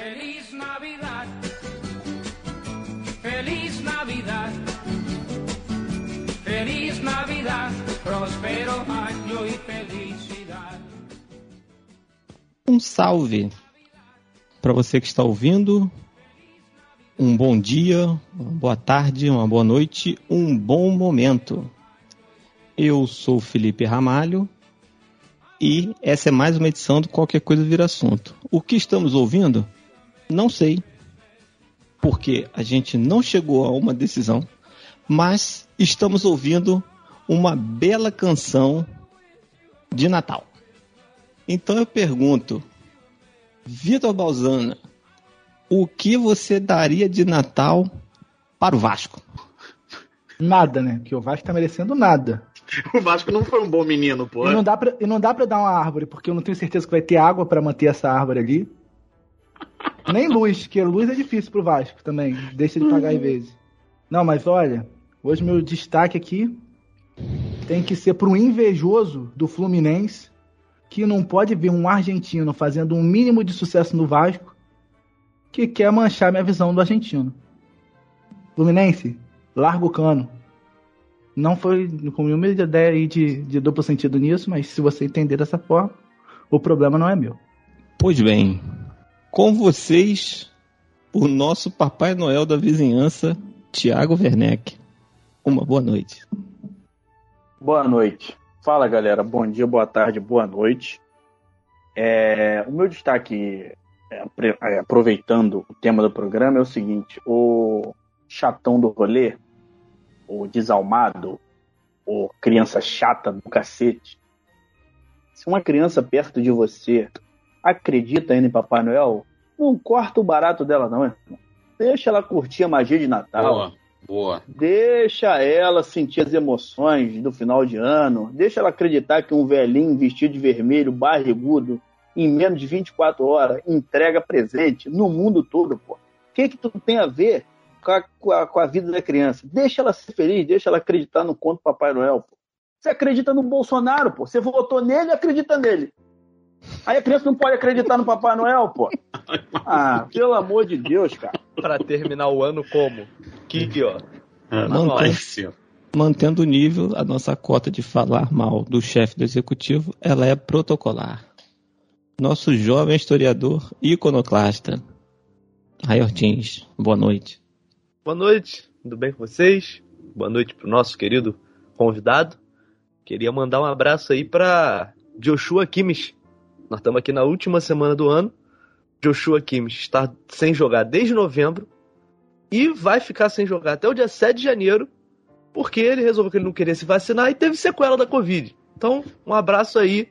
Feliz Navidad. Feliz Navidad. Feliz Navidad. Próspero año y felicidad. Um salve para você que está ouvindo. Um bom dia, uma boa tarde, uma boa noite, um bom momento. Eu sou Felipe Ramalho e essa é mais uma edição do Qualquer Coisa Vira Assunto. O que estamos ouvindo? Não sei, porque a gente não chegou a uma decisão, mas estamos ouvindo uma bela canção de Natal. Então eu pergunto, Vitor Balzana, o que você daria de Natal para o Vasco? Nada, né? Que o Vasco tá merecendo nada. O Vasco não foi um bom menino, pô. E não dá pra, e não dá pra dar uma árvore, porque eu não tenho certeza que vai ter água pra manter essa árvore ali. Nem luz, que luz é difícil pro Vasco também. Deixa de pagar às vezes. Não, mas olha, hoje meu destaque aqui tem que ser pro invejoso do Fluminense, que não pode ver um argentino fazendo um mínimo de sucesso no Vasco, que quer manchar minha visão do argentino. Fluminense, larga o cano. Não foi com nenhuma ideia aí de, de duplo sentido nisso, mas se você entender dessa forma, o problema não é meu. Pois bem, com vocês, o nosso Papai Noel da vizinhança, Tiago Werneck. Uma boa noite. Boa noite. Fala galera, bom dia, boa tarde, boa noite. É, o meu destaque, é, é, aproveitando o tema do programa, é o seguinte: o chatão do rolê, o desalmado, o criança chata do cacete. Se uma criança perto de você acredita ainda em Papai Noel, não corta o barato dela, não, irmão. Deixa ela curtir a magia de Natal. Boa, boa. Deixa ela sentir as emoções do final de ano. Deixa ela acreditar que um velhinho vestido de vermelho, barrigudo, em menos de 24 horas, entrega presente no mundo todo, pô. O que que tu tem a ver com a, com a- com a vida da criança? Deixa ela ser feliz, deixa ela acreditar no conto Papai Noel, pô. Você acredita no Bolsonaro, pô. Você votou nele, acredita nele. Aí a criança não pode acreditar no Papai Noel, pô. Ah, pelo amor de Deus, cara. Pra terminar o ano como? Que, ó. Ah, Não, não, tem. vai Mantendo o nível, a nossa cota de falar mal do chefe do executivo, ela é protocolar. Nosso jovem historiador iconoclasta. Ray Ortins, boa noite. Boa noite, tudo bem com vocês? Boa noite pro nosso querido convidado. Queria mandar um abraço aí pra Joshua Kimmich. Nós estamos aqui na última semana do ano. Joshua Kimmich está sem jogar desde novembro e vai ficar sem jogar até o dia 7 de janeiro, porque ele resolveu que ele não queria se vacinar e teve sequela da Covid. Então, um abraço aí,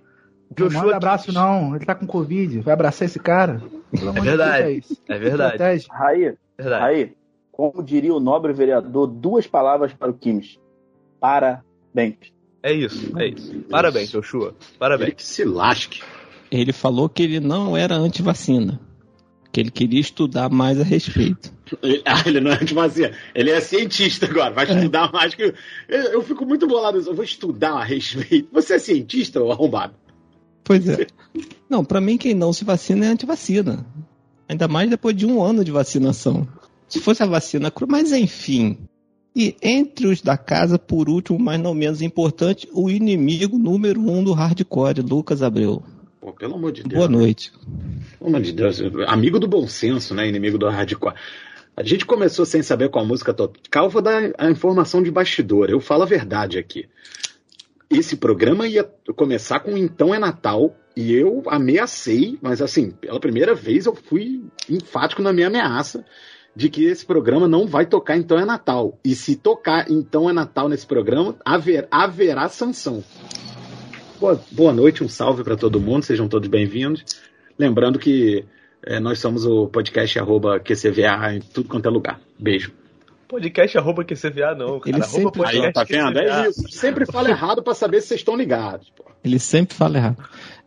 Não Joshua manda abraço, Kimmich. não. Ele tá com Covid. Vai abraçar esse cara? Pelo amor de verdade. Deus, é. É verdade. Raí, verdade. Aí, como diria o nobre vereador, duas palavras para o Kimmich. Parabéns. É isso, é isso. Parabéns, Joshua. Ele Parabéns. que se lasque. Ele falou que ele não era antivacina, que ele queria estudar mais a respeito. Ele- Ah, ele não é antivacina. Ele é cientista agora. Vai estudar mais que. Eu, eu fico muito bolado. Eu vou estudar a respeito. Você é cientista, ô arrombado? Pois é. Não, pra mim quem não se vacina é antivacina. Ainda mais depois de um ano de vacinação. Se fosse a vacina mas enfim. E entre os da casa, por último, mas não menos importante, o inimigo número um do hardcore, Lucas Abreu. Pô, pelo amor de Deus. Boa noite. Pelo amor de Deus. Amigo do bom senso, né? Inimigo do hardcore. A gente começou sem saber qual música tocar. Eu vou dar a informação de bastidor. Eu falo a verdade aqui. Esse programa ia começar com Então é Natal. E eu ameacei, mas assim, pela primeira vez eu fui enfático na minha ameaça de que esse programa não vai tocar Então é Natal. E se tocar Então é Natal nesse programa, haver, haverá sanção. Boa, boa noite, um salve para todo mundo, sejam todos bem-vindos. Lembrando que é, nós somos o podcast arroba QCVA em tudo quanto é lugar. Beijo. Podcast arroba QCVA não, cara. Ele arroba sempre- podcast Aí, tá vendo? QCVA. É isso. Sempre fala errado para saber se vocês estão ligados. pô. Ele sempre fala errado.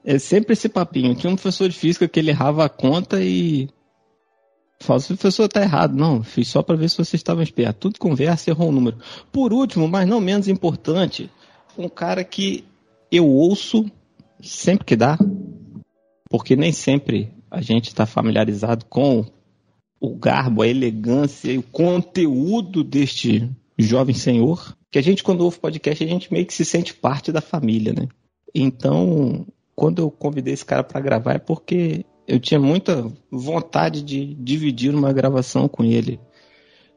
É sempre esse papinho. Tinha um professor de física que ele errava a conta e. Fala, se o professor tá errado. Não, fiz só para ver se vocês estavam espertos. Tudo conversa, errou um número. Por último, mas não menos importante, um cara que eu ouço sempre que dá, porque nem sempre a gente está familiarizado com o garbo, a elegância e o conteúdo deste jovem senhor, que a gente, quando ouve podcast, a gente meio que se sente parte da família, né? Então, quando eu convidei esse cara para gravar, é porque eu tinha muita vontade de dividir uma gravação com ele.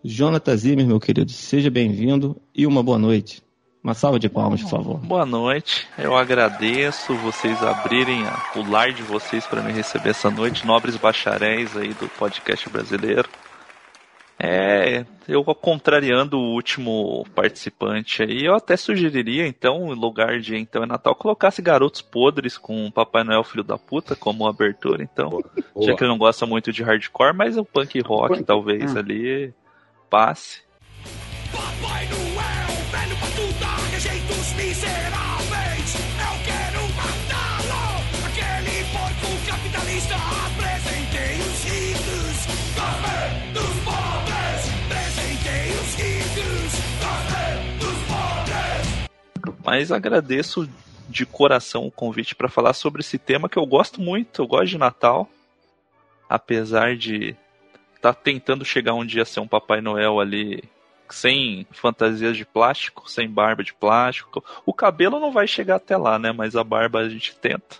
Jonathan Zimmer, meu querido, seja bem-vindo e uma boa noite. Uma salva de palmas, por favor. Boa noite, eu agradeço vocês abrirem a- o lar de vocês para me receber essa noite, nobres bacharéis aí do podcast brasileiro. É, eu contrariando o último participante aí, eu até sugeriria então, em lugar de então é Natal, colocasse Garotos Podres com Papai Noel Filho da Puta como abertura, então. Já Boa. que ele não gosta muito de hardcore, mas o punk rock Punk, talvez ah. ali passe. Papai Noel, Eu quero. Aquele porco capitalista. Os dos pobres. Os dos pobres. Mas agradeço de coração o convite para falar sobre esse tema que eu gosto muito. Eu gosto de Natal, apesar de estar tentando chegar um dia a ser um Papai Noel ali sem fantasias de plástico, sem barba de plástico. O cabelo não vai chegar até lá, né? Mas a barba a gente tenta.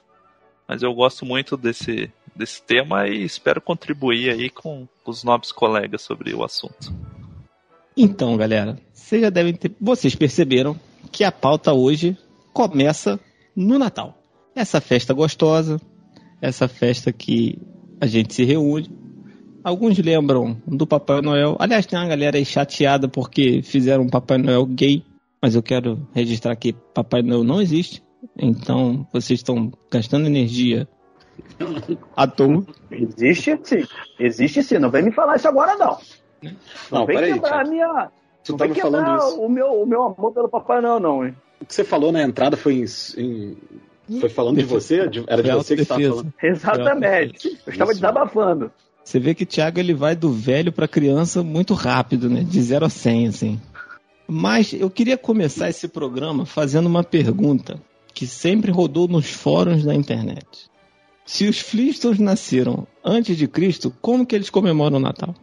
Mas eu gosto muito desse, desse tema e espero contribuir aí com os nobres colegas sobre o assunto. Então, galera, vocês já devem ter. Vocês perceberam que a pauta hoje começa no Natal. Essa festa gostosa, essa festa que a gente se reúne. Alguns lembram do Papai Noel. Aliás, tem uma galera aí chateada porque fizeram um Papai Noel gay. Mas eu quero registrar que Papai Noel não existe. Então, vocês estão gastando energia à toa. Existe sim. Existe sim. Não vem me falar isso agora, não. Não, vem peraí, quebrar a Thiago. minha. Tu não vem tava quebrar falando isso. o meu, o meu amor pelo Papai Noel, não, hein? O que você falou na entrada foi em. em- Foi falando de você? De- Era de você que estava falando. Exatamente. Eu estava Isso. desabafando. Você vê que o Thiago ele vai do velho para criança muito rápido, né? De 0 a 100, assim. Mas eu queria começar esse programa fazendo uma pergunta que sempre rodou nos fóruns da internet. Se os Flintstones nasceram antes de Cristo, como que eles comemoram o Natal?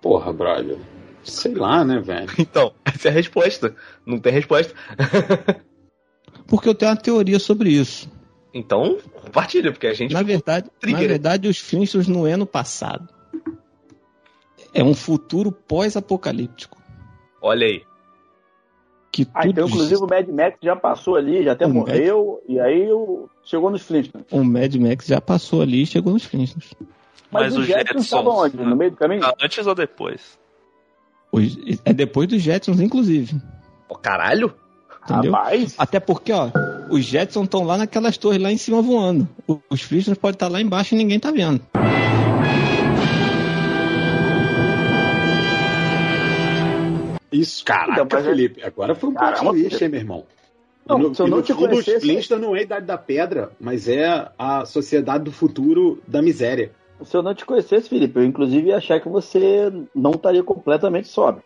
Porra, brother. Sei lá, né, velho? Então, essa é a resposta. Não tem resposta. Porque eu tenho uma teoria sobre isso. Então, compartilha, porque a gente. Na verdade, na verdade, os Flintstones não é no passado. É um futuro pós-apocalíptico. Olha aí. Que Ah, tudo então, inclusive, o Mad Max já passou ali, já até O morreu, e aí o... chegou nos Flintstones. o Mad Max já passou ali e chegou nos Flintstones. Mas, Mas os Jetsons estavam onde? No meio do caminho? Ah, Antes ou depois? Os- É depois dos Jetsons, inclusive. Ó, caralho? Entendeu? Rapaz, Até porque, ó, os Jetsons estão lá naquelas torres lá em cima voando. Os Flintstones podem estar lá embaixo e ninguém tá vendo. Isso, caraca, Então, é- Felipe. Agora foi um Caramba, plot twist, hein, meu irmão? Não, no, se eu não te fundo, os conhecesse- Flintstones não é a Idade da Pedra, mas é a sociedade do futuro da miséria. se eu não te conhecesse, Felipe, eu inclusive ia achar que você não estaria completamente sóbrio.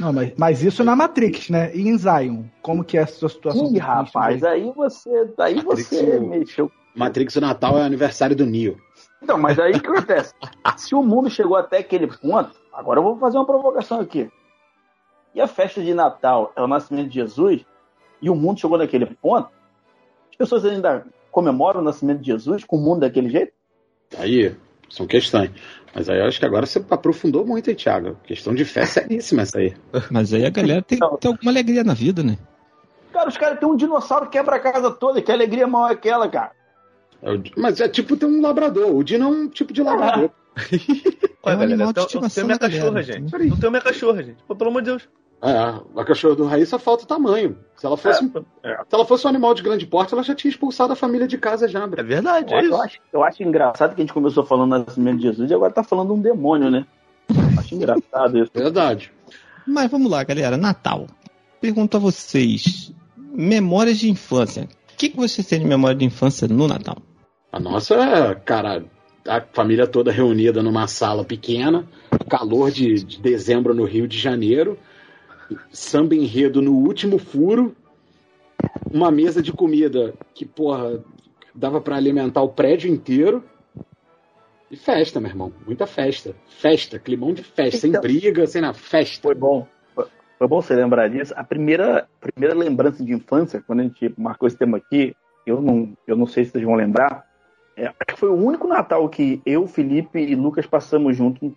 Não, mas, mas isso na Matrix, né? E em Zion, como que é a sua situação? Ih, o rapaz, Christian aí você, aí Matrix, você o- mexeu. Matrix do Natal é aniversário do Neo. Então, mas aí o que acontece? Se o mundo chegou até aquele ponto, agora eu vou fazer uma provocação aqui. E a festa de Natal é o nascimento de Jesus, e o mundo chegou naquele ponto, as pessoas ainda comemoram o nascimento de Jesus com o mundo daquele jeito? Aí, são questões. Mas aí eu acho que agora você aprofundou muito, hein, Thiago? Questão de fé seríssima essa aí. Mas aí a galera tem que ter alguma alegria na vida, né? Cara, os caras têm um dinossauro que quebra a casa toda, que alegria maior é aquela, cara. É o- Mas é tipo ter um labrador. O Dino é um tipo de labrador. É um animal de eu, eu tenho minha cachorra, galera, gente. Eu tenho minha cachorra, gente. Pô, pelo amor de Deus. É, a cachorra do Raí só falta tamanho. Se ela fosse, um- É. se ela fosse um animal de grande porte, ela já tinha expulsado a família de casa já, É Bra. verdade, é Eu isso. acho, eu acho engraçado que a gente começou falando do nascimento de Jesus e agora tá falando de um demônio, né? Acho engraçado isso. Verdade. Mas vamos lá, galera. Natal. Pergunto a vocês: memórias de infância. O que, que vocês têm de memória de infância no Natal? A nossa, é, cara, a família toda reunida numa sala pequena, calor de, de dezembro no Rio de Janeiro, samba enredo no último furo, uma mesa de comida que, porra, dava pra alimentar o prédio inteiro. E festa, meu irmão. Muita festa. Festa, climão de festa. Então- sem briga, sem nada. Festa. Foi bom. Foi- Foi bom você lembrar disso. A primeira, primeira lembrança de infância, quando a gente marcou esse tema aqui, eu não, eu não sei se vocês vão lembrar. é, acho que foi o único Natal que eu, Felipe e Lucas passamos juntos.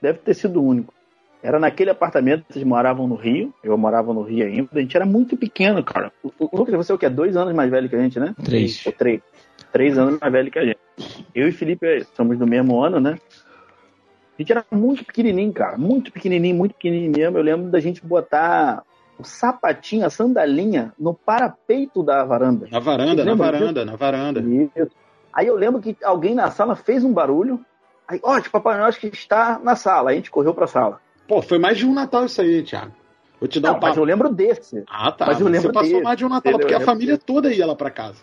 Deve ter sido o único. Era naquele apartamento, vocês moravam no Rio, eu morava no Rio ainda. A gente era muito pequeno, cara. O, o Lucas, você é o quê? Dois anos mais velho que a gente, né? Três. Ou três. Três anos mais velho que a gente. Eu e Felipe somos do mesmo ano, né? A gente era muito pequenininho, cara. Muito pequenininho, muito pequenininho mesmo. Eu lembro da gente botar o sapatinho, a sandalinha, no parapeito da varanda. Na varanda, na varanda, na varanda. Isso. Aí eu lembro que alguém na sala fez um barulho. Aí, ó, tipo, Papai Noel acho que está na sala. Aí a gente correu pra sala. Pô, foi mais de um Natal isso aí, Thiago. Vou te dar Não, um mas eu lembro desse. Ah, tá. mas eu lembro Você passou dele, mais de um Natal, entendeu? porque a família toda ia lá pra casa.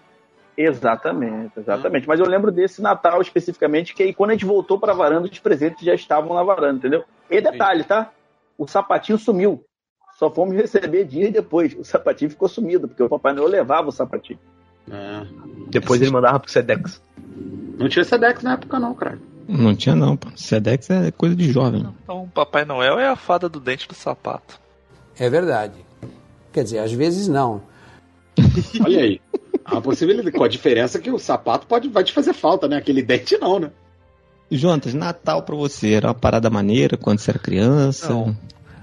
Exatamente, exatamente. Mas eu lembro desse Natal especificamente, que aí quando a gente voltou pra varanda, os presentes já estavam na varanda, entendeu? E detalhe, tá? O sapatinho sumiu. Só fomos receber dias depois. O sapatinho ficou sumido, porque o Papai Noel levava o sapatinho. É. Depois ele mandava pro Sedex. Não tinha Sedex na época, não, cara. Não tinha não, pô. Sedex é coisa de jovem. Então, Papai Noel é a fada do dente do sapato. É verdade. Quer dizer, às vezes não. Olha aí. A possibilidade, com a diferença que o sapato pode, vai te fazer falta, né? Aquele dente não, né? Jontas, Natal pra você era uma parada maneira quando você era criança? Não.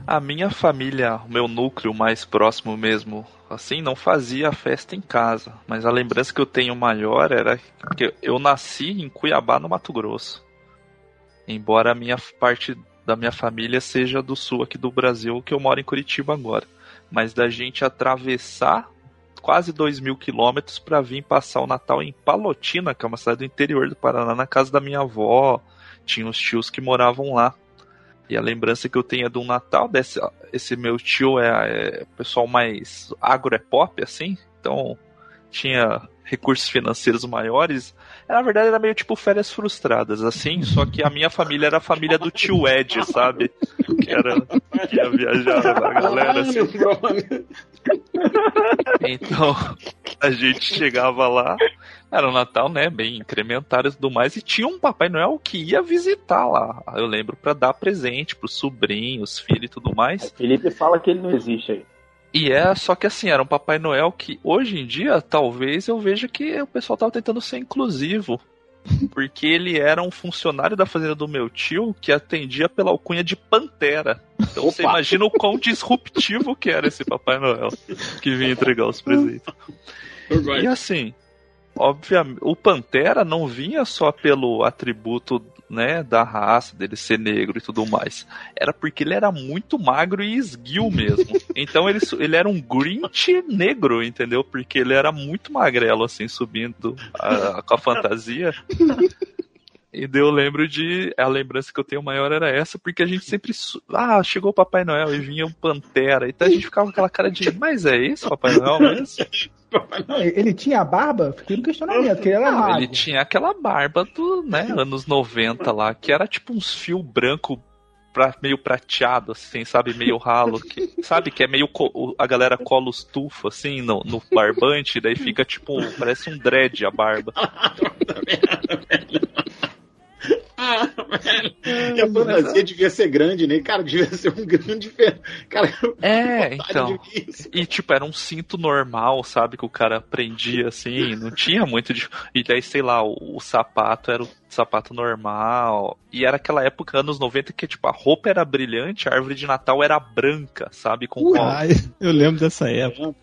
A minha família, o meu núcleo mais próximo mesmo, assim, não fazia festa em casa. Mas a lembrança que eu tenho maior era que eu nasci em Cuiabá, no Mato Grosso. Embora a minha parte da minha família seja do sul aqui do Brasil, que eu moro em Curitiba agora. Mas da gente atravessar quase 2 mil quilômetros para vir passar o Natal em Palotina, que é uma cidade do interior do Paraná, na casa da minha avó. Tinha os tios que moravam lá. E a lembrança que eu tenho é do Natal, desse, esse meu tio é, é pessoal mais agro é pop, assim, então tinha recursos financeiros maiores. Na verdade, era meio tipo férias frustradas, assim, só que a minha família era a família do tio Ed, sabe? Que era que ia viajar a galera, assim. Então, a gente chegava lá, era o Natal, né, bem incrementário e tudo mais, e tinha um Papai Noel que ia visitar lá, eu lembro, pra dar presente pros sobrinhos, filhos e tudo mais. Felipe fala que ele não existe aí. E é, só que assim, era um Papai Noel que hoje em dia, talvez eu veja que o pessoal tava tentando ser inclusivo. Porque ele era um funcionário da fazenda do meu tio que atendia pela alcunha de Pantera. Então você Opa. imagina o quão disruptivo que era esse Papai Noel que vinha entregar os presentes. E assim, obviamente, o Pantera não vinha só pelo atributo né, da raça dele ser negro e tudo mais. Era porque ele era muito magro e esguio mesmo. Então ele, ele era um Grinch negro, entendeu? Porque ele era muito magrelo, assim, subindo a- com a fantasia. E eu lembro de. A lembrança que eu tenho maior era essa, porque a gente sempre. Ah, chegou o Papai Noel e vinha um Pantera. Então a gente ficava com aquela cara de. Mas é esse o Papai Noel mesmo? Não, ele tinha barba? Fiquei no questionamento, que ele era Não, ele tinha aquela barba do, né, anos 90 lá, que era tipo uns fios branco pra, meio prateado, assim, sabe, meio ralo, que, sabe, que é meio, a galera cola os tufos, assim, no, no barbante, daí fica tipo, parece um dread a barba. Ah, velho. E a fantasia devia ser grande, né? Cara, devia ser um grande. Cara, É, então. isso. E tipo, era um cinto normal, sabe, que o cara prendia assim, não tinha muito de... E daí, sei lá, o, o sapato era o sapato normal. E era aquela época, anos 90, que tipo, a roupa era brilhante, a árvore de Natal era branca, sabe, com Ai, eu lembro dessa época.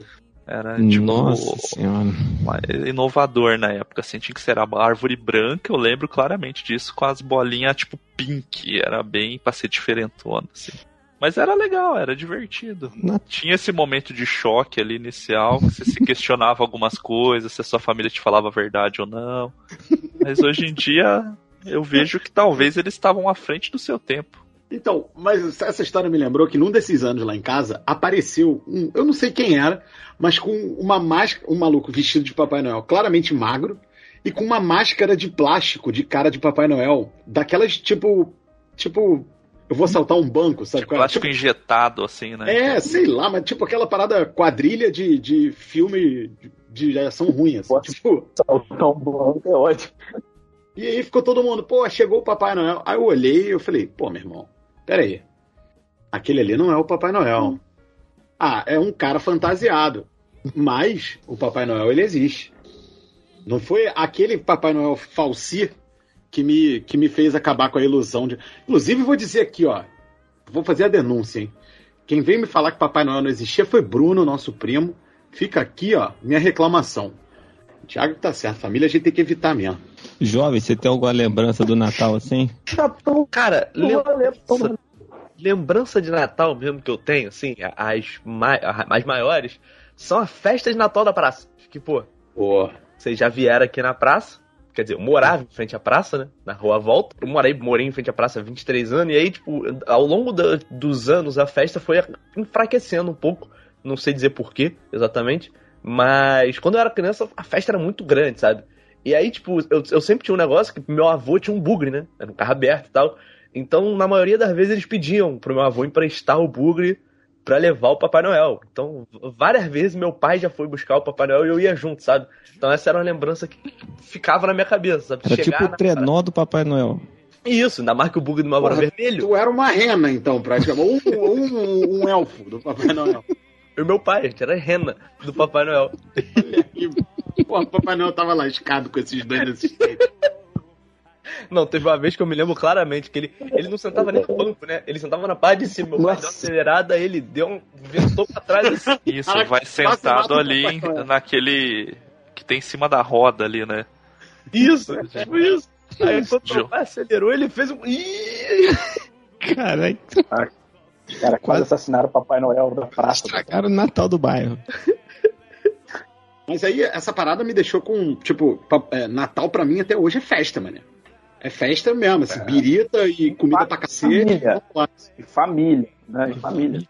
Era tipo Nossa senhora. uma- inovador na época, assim, tinha que ser a árvore branca, eu lembro claramente disso, com as bolinhas tipo pink, era bem pra ser diferentona, assim. Mas era legal, era divertido. Na- Tinha esse momento de choque ali inicial, que você se questionava algumas coisas, se a sua família te falava a verdade ou não. Mas hoje em dia eu vejo que talvez eles estavam à frente do seu tempo. Então, mas essa história me lembrou que num desses anos lá em casa apareceu um, eu não sei quem era, mas com uma máscara, um maluco vestido de Papai Noel, claramente magro, e com uma máscara de plástico de cara de Papai Noel, daquelas tipo, tipo eu vou assaltar um banco, sabe? é? Plástico injetado, assim, né? É, sei lá, mas tipo aquela parada quadrilha de, de filme de ação ruim, assim. Pode- Tipo, Saltar um banco é ótimo. e aí ficou todo mundo, pô, chegou o Papai Noel. Aí eu olhei e eu falei, pô, meu irmão, peraí. Aquele ali não é o Papai Noel. Ah, é um cara fantasiado. Mas o Papai Noel, ele existe. Não foi aquele Papai Noel falsi que me, que me fez acabar com a ilusão de. Inclusive, vou dizer aqui, ó. Vou fazer a denúncia, hein? Quem veio me falar que Papai Noel não existia foi Bruno, nosso primo. Fica aqui, ó, minha reclamação. O Thiago tá certo, família a gente tem que evitar mesmo. Jovem, você tem alguma lembrança do Natal assim? Cara, não lembra- vai ler, toma- lembrança de Natal mesmo que eu tenho, assim, as, mai- as maiores, são a festa de Natal da praça. Que, pô, Pô, vocês já vieram aqui na praça. Quer dizer, eu morava em frente à praça, né? Na rua Volta. Eu morei, morei em frente à praça há 23 anos. E aí, tipo, ao longo da- dos anos, a festa foi enfraquecendo um pouco. Não sei dizer porquê, exatamente. Mas quando eu era criança, a festa era muito grande, sabe? E aí, tipo, eu, eu sempre tinha um negócio que meu avô tinha um bugre, né? Era um carro aberto e tal. Então, na maioria das vezes, eles pediam pro meu avô emprestar o bugre pra levar o Papai Noel. Então, várias vezes meu pai já foi buscar o Papai Noel e eu ia junto, sabe? Então essa era uma lembrança que ficava na minha cabeça, sabe? Era tipo o trenó do Papai Noel. Isso, ainda mais que o bug do meu avô vermelho. tu era uma rena, então, praticamente. Um, um, um elfo do Papai Noel. E o meu pai, a gente era rena do Papai Noel. Pô, o Papai Noel tava lascado com esses dois nesses tempos. Não, teve uma vez que eu me lembro claramente que ele, ele não sentava nem no banco, né? Ele sentava na parte de cima. Meu pai deu uma acelerada, ele deu um. ventou pra trás assim. Isso, Caraca, vai sentado o ali naquele. que tem em cima da roda ali, né? Isso, tipo isso. Aí quando meu pai acelerou, ele fez um. Caralho, Cara, quase assassinaram o Papai Noel da praça. estragaram o Natal do bairro. Mas aí, essa parada me deixou com, tipo, é, Natal pra mim até hoje é festa, mano. É festa mesmo, assim, birita e comida pra cacete. E família, né? E família.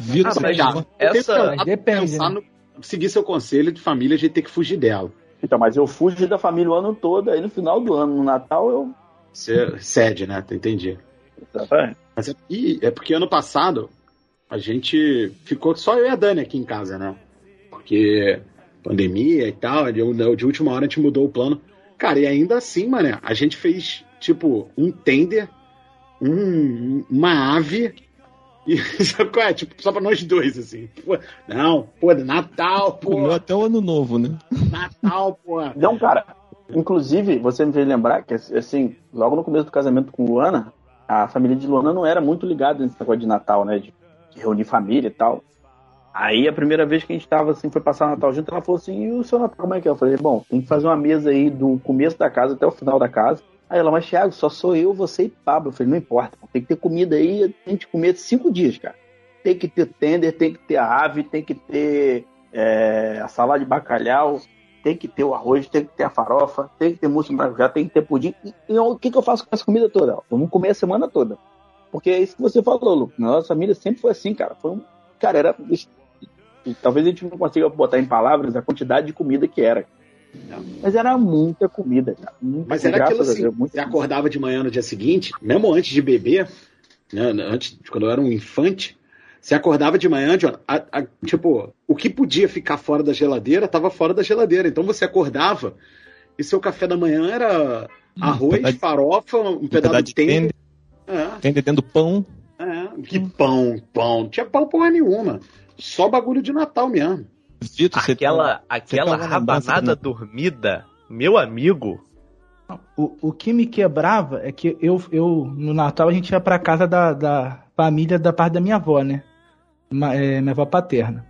Vitor, Ah, já- Essa- depende, pensar né? no- seguir seu conselho de família, a gente tem que fugir dela. Então, mas eu fugi da família o ano todo, aí no final do ano, no Natal, eu. Você cede, né? Entendi. Exatamente. Mas é, e é porque ano passado a gente ficou só eu e a Dani aqui em casa, né? Porque pandemia e tal, de, de última hora a gente mudou o plano. Cara, e ainda assim, mano, a gente fez tipo um tender, um, uma ave. E sabe qual é? Tipo, só pra nós dois, assim. Pô, não, pô, Natal, pô, comeu até o ano novo, né? Natal, pô. Não, cara. Inclusive, você me fez lembrar que, assim, logo no começo do casamento com Luana, a família de Luana não era muito ligada nesse negócio de Natal, né? De, de reunir família e tal. Aí, a primeira vez que a gente tava, assim, foi passar o Natal junto, ela falou assim, e o seu Natal, como é que é? Eu falei, bom, tem que fazer uma mesa aí do começo da casa até o final da casa. Aí ela, mas Thiago, só sou eu, você e Pablo. Eu falei, não importa, tem que ter comida aí, tem que comer cinco dias, cara. Tem que ter tender, tem que ter a ave, tem que ter é, a salada de bacalhau, tem que ter o arroz, tem que ter a farofa, tem que ter mousse de maracujá, tem que ter pudim. E, e o que, que eu faço com essa comida toda? Vamos comer a semana toda. Porque é isso que você falou, Lu. Nossa família sempre foi assim, cara. Foi um. Cara, era. E Talvez a gente não consiga botar em palavras a quantidade de comida que era. Mas era muita comida, cara. Muita, Mas era aquilo assim, Deus, você acordava de manhã no dia seguinte, mesmo antes de beber, né, antes, quando eu era um infante, você acordava de manhã, John, a- a- tipo, o que podia ficar fora da geladeira, estava fora da geladeira. Então você acordava e seu café da manhã era arroz, pedaço- farofa, um pedaço pedaço de de tender. É, dentro do pão. é, que pão, pão. Não tinha pão porra nenhuma. Só bagulho de Natal mesmo. Tem Aquela, uma- aquela lembrança rabanada do- dormida, meu amigo. O, o que me quebrava é que eu, eu no Natal a gente ia pra casa da, da família da parte da minha avó, né? Ma- é, minha avó paterna.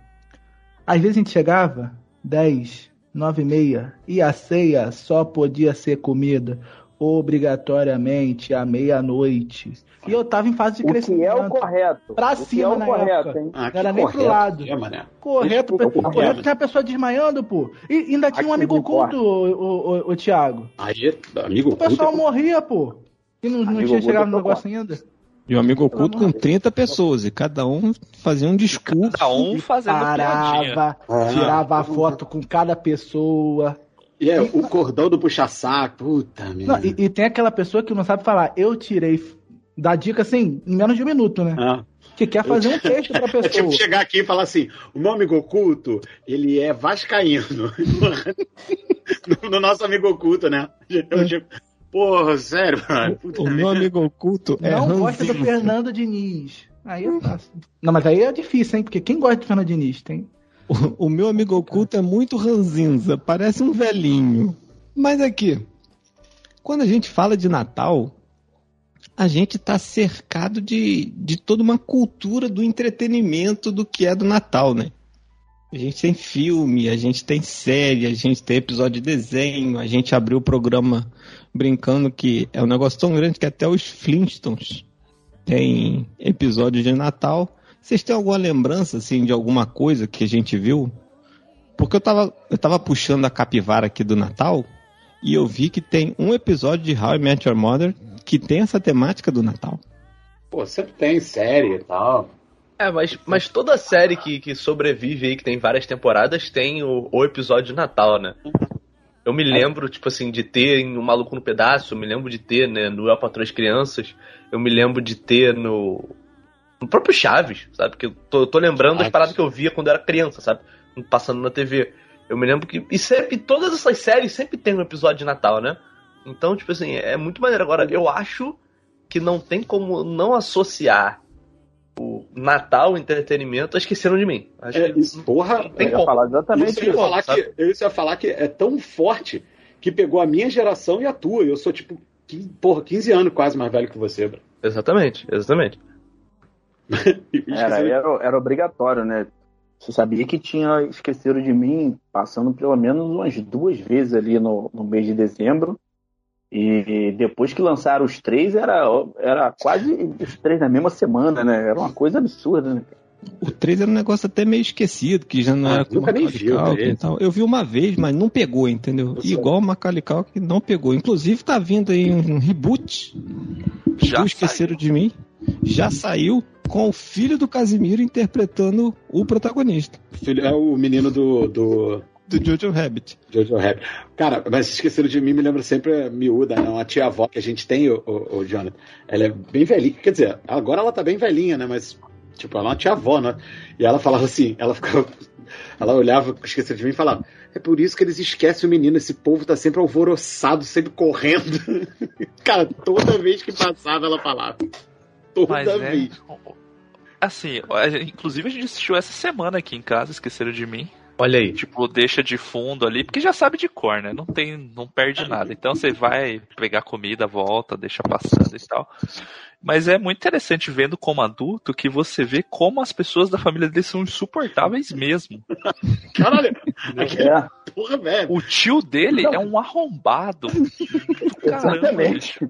Às vezes a gente chegava 10, 9 e meia e a ceia só podia ser comida obrigatoriamente à meia-noite. E eu tava em fase de O que crescimento. é o correto. Pra o que cima é o na correto, época. hein? Ah, Não era nem pro lado. É, mané. Correto, Desculpa, pe- correto. correto tem a pessoa desmaiando, pô. E ainda tinha um Aqui amigo não importa. oculto, o, o, o, Thiago. Aí, amigo, O pessoal puta, morria, pô. E não, não Amigo tinha chegado no negócio ainda. E um amigo oculto com de 30 pessoas. E cada um fazia um discurso. Cada um fazendo piadinha. Parava, Ah. tirava foto com cada pessoa. E é, o cordão do puxa-saco, puta Não, merda. e, e tem aquela pessoa que não sabe falar, eu tirei Dá dica assim, em menos de um minuto, né? Ah. Que quer fazer um texto pra É tipo pessoa. chegar aqui e falar assim: o meu amigo oculto, ele é vascaíno. no, no nosso amigo oculto, né? Eu, tipo, porra, sério, mano. Puta O meu amigo oculto é Não gosta do. Fernando Diniz. Aí é fácil. Não, mas aí é difícil, hein? Porque quem gosta de Fernando Diniz tem. O, o meu amigo oculto é muito ranzinza, parece um velhinho. Mas aqui, quando a gente fala de Natal, a gente está cercado de, de toda uma cultura do entretenimento do que é do Natal, né? A gente tem filme, a gente tem série, a gente tem episódio de desenho, a gente abriu o programa brincando que é um negócio tão grande que até os Flintstones tem episódio de Natal. Vocês têm alguma lembrança, assim, de alguma coisa que a gente viu? Porque eu tava, eu tava puxando a capivara aqui do Natal e eu vi que tem um episódio de How I Met Your Mother que tem essa temática do Natal. Pô, sempre tem série e tal. É, mas, mas toda série que, que sobrevive aí, que tem várias temporadas, tem o, o episódio de Natal, né? Eu me lembro, tipo assim, de ter em O Maluco no Pedaço, eu me lembro de ter, né, no Eu Patrão as Crianças, eu me lembro de ter no, no próprio Chaves, sabe? Porque eu tô, tô lembrando das Ah, paradas que eu via quando eu era criança, sabe? Passando na TV. Eu me lembro que. E sempre, todas essas séries sempre tem um episódio de Natal, né? Então, tipo assim, é muito maneiro. Agora, eu acho que não tem como não associar o Natal, o entretenimento, a esqueceram de mim. Acho É, que isso, porra, tem Eu ia como. falar exatamente isso eu, ia falar sabe? que, eu ia falar que é tão forte que pegou a minha geração e a tua. Eu sou, tipo, 15, porra, 15 anos quase mais velho que você, bro. Exatamente, exatamente. Era, era, era obrigatório, né? Você sabia que tinha Esqueceram de Mim passando pelo menos umas duas vezes ali no, no mês de dezembro. E depois que lançaram os três, era, era quase os três na mesma semana, né? Era uma coisa absurda, né? O 3 era um negócio até meio esquecido, que já não Ah, era com nunca nem Macaulay vi o Culkin três. e tal. Eu vi uma vez, mas não pegou, entendeu? sei. Igual o Macaulay Culkin não pegou. Inclusive tá vindo aí um reboot Já do Esqueceram de Mim. Já saiu com o filho do Casimiro interpretando o protagonista, Filho- É o menino do, do do Jojo Rabbit. Jojo Rabbit. Cara, mas esqueceram de mim, me lembra sempre a miúda, né? Uma tia-avó que a gente tem, o, o, o Jonathan. Ela é bem velhinha, quer dizer, agora ela tá bem velhinha, né? Mas, tipo, ela é uma tia-avó, né? E ela falava assim, ela ficava. Ela olhava, esqueceram de mim e falava: É por isso que eles esquecem o menino, esse povo tá sempre alvoroçado, sempre correndo. Cara, toda vez que passava ela falava. Toda Mas é. vez. Assim, a gente- inclusive a gente assistiu essa semana aqui em casa, esqueceram de mim. Olha aí. Tipo, deixa de fundo ali, porque já sabe de cor, né? Não tem, não perde nada. Então você vai pegar comida, volta, deixa passando e tal. Mas é muito interessante vendo como adulto que você vê como as pessoas da família dele são insuportáveis mesmo. Caralho, aquele É, porra, velho. O tio dele Não. é um arrombado. Caramba, Exatamente. bicho.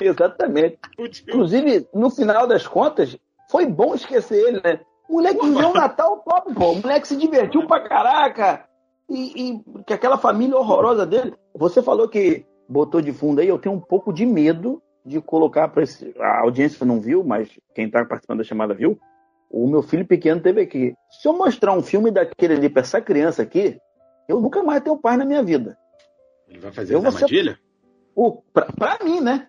exatamente. O tio- Inclusive, no final das contas, foi bom esquecer ele, né? O moleque viveu um Natal top, pô. O moleque se divertiu pra caraca. E, e que aquela família horrorosa dele. Você falou que botou de fundo aí, eu tenho um pouco de medo de colocar para a audiência não viu, mas quem tá participando da chamada viu. O meu filho pequeno teve aqui. Se eu mostrar um filme daquele ali pra essa criança aqui, eu nunca mais tenho pai na minha vida. Ele vai fazer Eu essa vou ser- armadilha? O, pra, pra mim, né?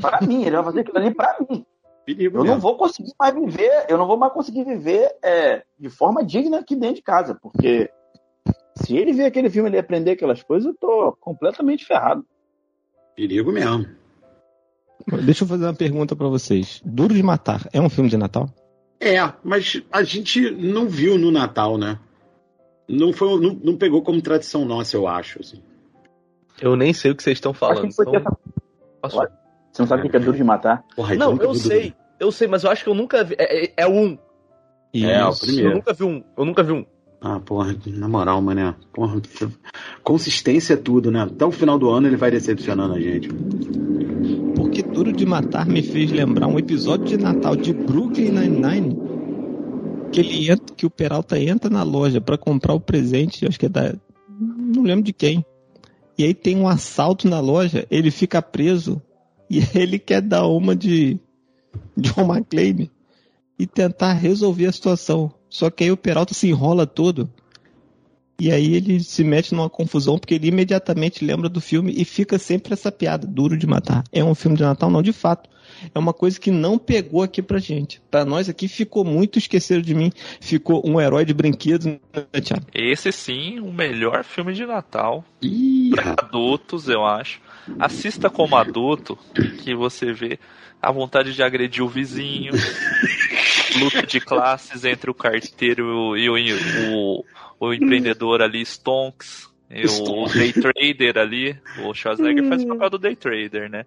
Pra mim, ele vai fazer aquilo ali pra mim. Perigo Eu mesmo. não vou conseguir mais viver, eu não vou mais conseguir viver é, de forma digna aqui dentro de casa, porque se ele ver aquele filme e ele aprender aquelas coisas, eu tô completamente ferrado. Perigo mesmo. Deixa eu fazer uma pergunta pra vocês. Duro de Matar é um filme de Natal? É, mas a gente não viu no Natal, né? Não, foi, não, não pegou como tradição nossa, eu acho. assim. Eu nem sei o que vocês estão Acho falando. que então- essa- Posso- Você não sabe o que é duro de matar? Porra, Não, nunca eu sei. Eu sei, mas eu acho que eu nunca vi. É, é, é um. É, o Isso. primeiro. Eu nunca vi um. Eu nunca vi um. Ah, porra, na moral, mané. Porra, consistência é tudo, né? Até o final do ano ele vai decepcionando a gente. Duro de Matar me fez lembrar um episódio de Natal de Brooklyn Nine-Nine. Que ele entra, que o Peralta entra na loja pra comprar o presente, acho que é da. Não lembro de quem. E aí tem um assalto na loja, ele fica preso e ele quer dar uma de John McClane e tentar resolver a situação. Só que aí o Peralta se enrola todo. E aí ele se mete numa confusão porque ele imediatamente lembra do filme e fica sempre essa piada, duro de matar. É um filme de Natal? Não, de fato. é uma coisa que não pegou aqui pra gente. Pra nós aqui ficou muito esquecido de mim. Ficou um herói de brinquedos, né, Thiago? Esse sim, o melhor filme de Natal. Ih, Pra adultos, eu acho. Assista como adulto, que você vê a vontade de agredir o vizinho, luta de classes entre o carteiro e o, o, o empreendedor ali, Stonks, e o, o day trader ali. O Schwarzenegger faz o papel do day trader, né?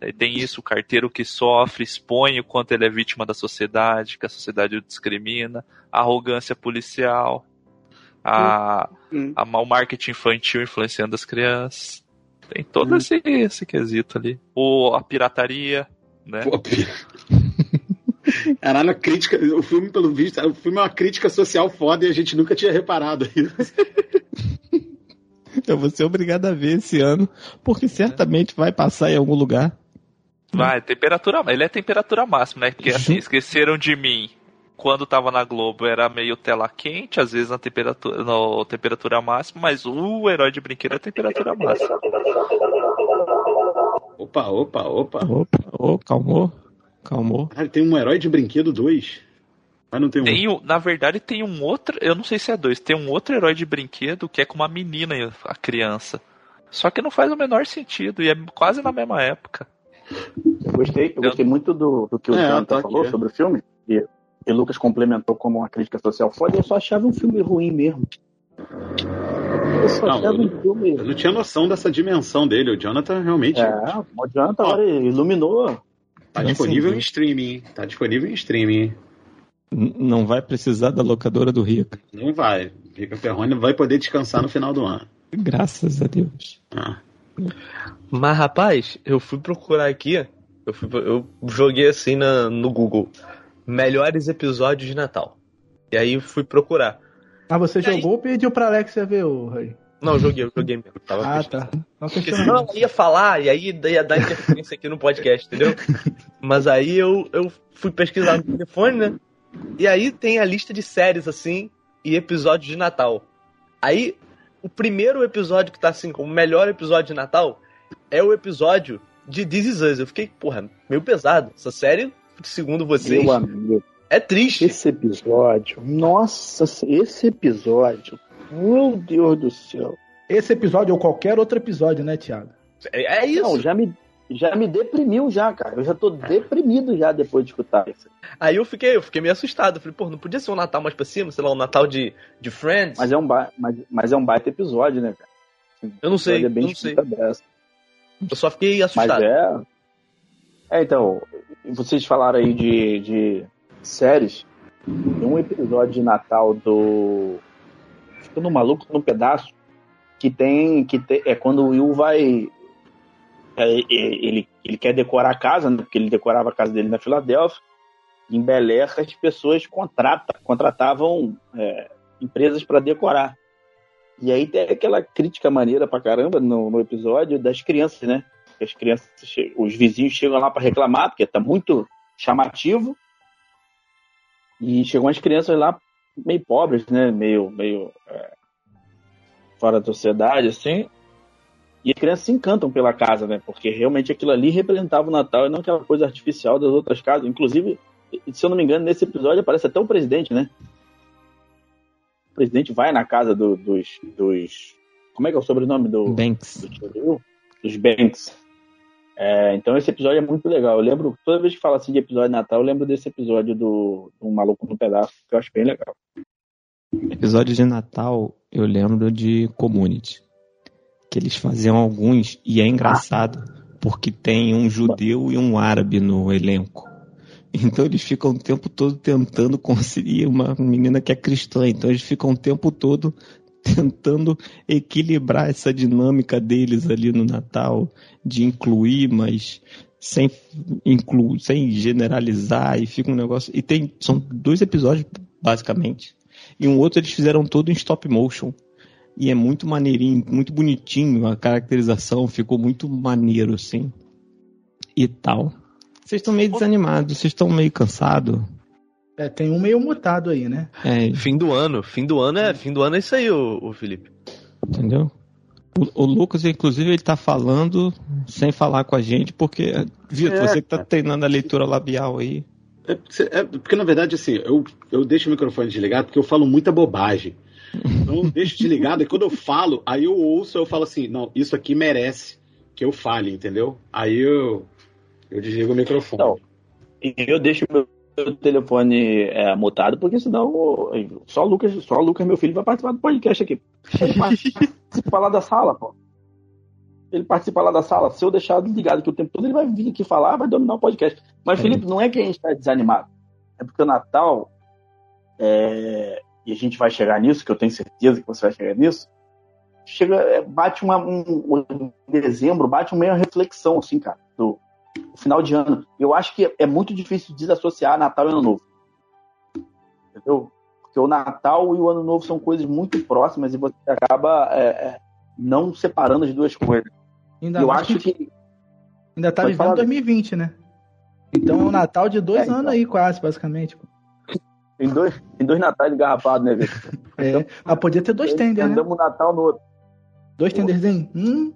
Aí tem isso, o carteiro que sofre, expõe o quanto ele é vítima da sociedade, que a sociedade o discrimina, a arrogância policial, a, Hum. a mau marketing infantil influenciando as crianças. Tem todo esse, esse quesito ali. O, a pirataria, né? Pô, pi- Caralho, a crítica, o filme, pelo visto, o filme é uma crítica social foda e a gente nunca tinha reparado isso. Eu vou ser obrigado a ver esse ano, porque certamente vai passar em algum lugar. Vai, temperatura. Ele é temperatura máxima, né? Porque assim, esqueceram de mim. Quando tava na Globo era meio tela quente, às vezes na temperatura, no temperatura máxima, mas o herói de brinquedo é temperatura máxima. Opa, opa, opa. Opa, ô, calmou, calmou. Caralho, tem um herói de brinquedo 2. Mas não tem um. Tem, na verdade, tem um outro. Eu não sei se é dois. Tem um outro herói de brinquedo que é com uma menina, a criança. Só que não faz o menor sentido e é quase na mesma época. Eu gostei, eu gostei muito do, do que o É, Jonathan tá aqui, falou é. sobre o filme. E, e Lucas complementou como uma crítica social foda. Eu só achava um filme ruim mesmo. Eu só Não, achava eu- um filme. Eu não tinha noção dessa dimensão dele. O Jonathan realmente É, o Jonathan agora iluminou. tá Não, disponível sim. em streaming. Tá disponível em streaming. Não vai precisar da locadora do Rica. Não vai. Rica Ferrone vai poder descansar no final do ano. Graças a Deus. Ah. Mas, rapaz, eu fui procurar aqui, eu, fui- eu joguei assim na, no Google, melhores episódios de Natal. E aí eu fui procurar. Ah, você E aí? jogou ou pediu pra Alexia ver o Rei? Não, eu joguei, eu joguei mesmo. Tava Ah, pesquisando. tá. Não Porque senão eu ia falar e aí ia dar interferência aqui no podcast, entendeu? Mas aí eu, eu fui pesquisar no telefone, né? E aí tem a lista de séries, assim, e episódios de Natal. Aí, o primeiro episódio que tá assim, como o melhor episódio de Natal, é o episódio de This Is Us. Eu fiquei, porra, meio pesado. Essa série, segundo vocês, Meu amigo, é triste. esse episódio. Nossa, esse episódio. Meu Deus do céu. Esse episódio ou qualquer outro episódio, né, Thiago? É, é isso. Não, já me, já me deprimiu já, cara. Eu já tô deprimido já depois de escutar isso. Aí eu fiquei, eu fiquei meio assustado. Eu falei, pô, não podia ser um Natal mais pra cima, sei lá, um Natal de, de Friends? Mas é um, ba... mas, mas é um baita episódio, né, cara? Eu não sei, É bem eu não sei. dessa. Eu só fiquei Mas assustado. é. É, então, vocês falaram aí de, de séries. Tem um episódio de Natal do. Fico no maluco num pedaço. Que tem. Que é quando o Will vai. é, é, ele, ele quer decorar a casa, né? Porque ele decorava a casa dele na Filadélfia. Em Bel Air, as pessoas contrata, contratavam é, empresas para decorar. E aí tem aquela crítica maneira pra caramba no, no episódio das crianças, né? Que as crianças, os vizinhos chegam lá para reclamar, porque tá muito chamativo. E chegam as crianças lá meio pobres, né? Meio, meio é, fora da sociedade, assim. E as crianças se encantam pela casa, né? Porque realmente aquilo ali representava o Natal e não aquela coisa artificial das outras casas. Inclusive, se eu não me engano, nesse episódio aparece até o presidente, né? O presidente vai na casa do- dos, dos. Como é que é o sobrenome do, Banks. do? Dos Banks. É, então esse episódio é muito legal. Eu lembro, toda vez que fala assim de episódio de Natal, eu lembro desse episódio do, do Maluco no Pedaço, que eu acho bem legal. Episódio de Natal, eu lembro de Community. Que eles faziam alguns, e é engraçado, porque tem um judeu e um árabe no elenco. Então eles ficam o tempo todo tentando conseguir uma menina que é cristã. Então eles ficam o tempo todo tentando equilibrar essa dinâmica deles ali no Natal, de incluir, mas sem incluir, sem generalizar, e fica um negócio. E tem. São dois episódios, basicamente. E um outro eles fizeram todo em stop motion. E é muito maneirinho, muito bonitinho. A caracterização ficou muito maneiro, assim. E tal. Vocês estão meio desanimados, vocês estão meio cansados. É, tem um meio mutado aí, né? É, Fim do ano. Fim do ano é, fim do ano é isso aí, ô, ô Felipe. entendeu? O, o Lucas, inclusive, ele tá falando sem falar com a gente, porque, Vitor, É, você que tá treinando a leitura labial aí. É, porque- é porque, na verdade, assim, eu, eu deixo o microfone desligado porque eu falo muita bobagem. Então eu deixo desligado e quando eu falo, aí eu ouço, eu falo assim, não, isso aqui merece que eu fale, entendeu? Aí eu, eu desligo o microfone. Não. E eu deixo meu meu telefone é, mutado, porque senão o- só o Lucas, só o Lucas, meu filho, vai participar do podcast aqui. Ele participa lá da sala, pô. Ele participa lá da sala. Se eu deixar desligado aqui o tempo todo, ele vai vir aqui falar, vai dominar o podcast. Mas, É. Felipe, não é que a gente está desanimado. É porque o Natal, é, e a gente vai chegar nisso, que eu tenho certeza que você vai chegar nisso, chega, é, bate uma, um, um- em dezembro, bate uma meia reflexão, assim, cara, do o final de ano. Eu acho que é muito difícil desassociar Natal e Ano Novo. Entendeu? Porque o Natal e o Ano Novo são coisas muito próximas e você acaba é, é, não separando as duas coisas. Ainda eu acho que que ainda tá Pode vivendo falar. 2020, né? Então é um Natal de dois É, então. anos aí, quase, basicamente. tem dois, tem dois Natais engarrafados, né, Vitor? É. Ah, podia ter dois tender, né? Andamos Natal no outro. Dois tenderzinhos. Hum,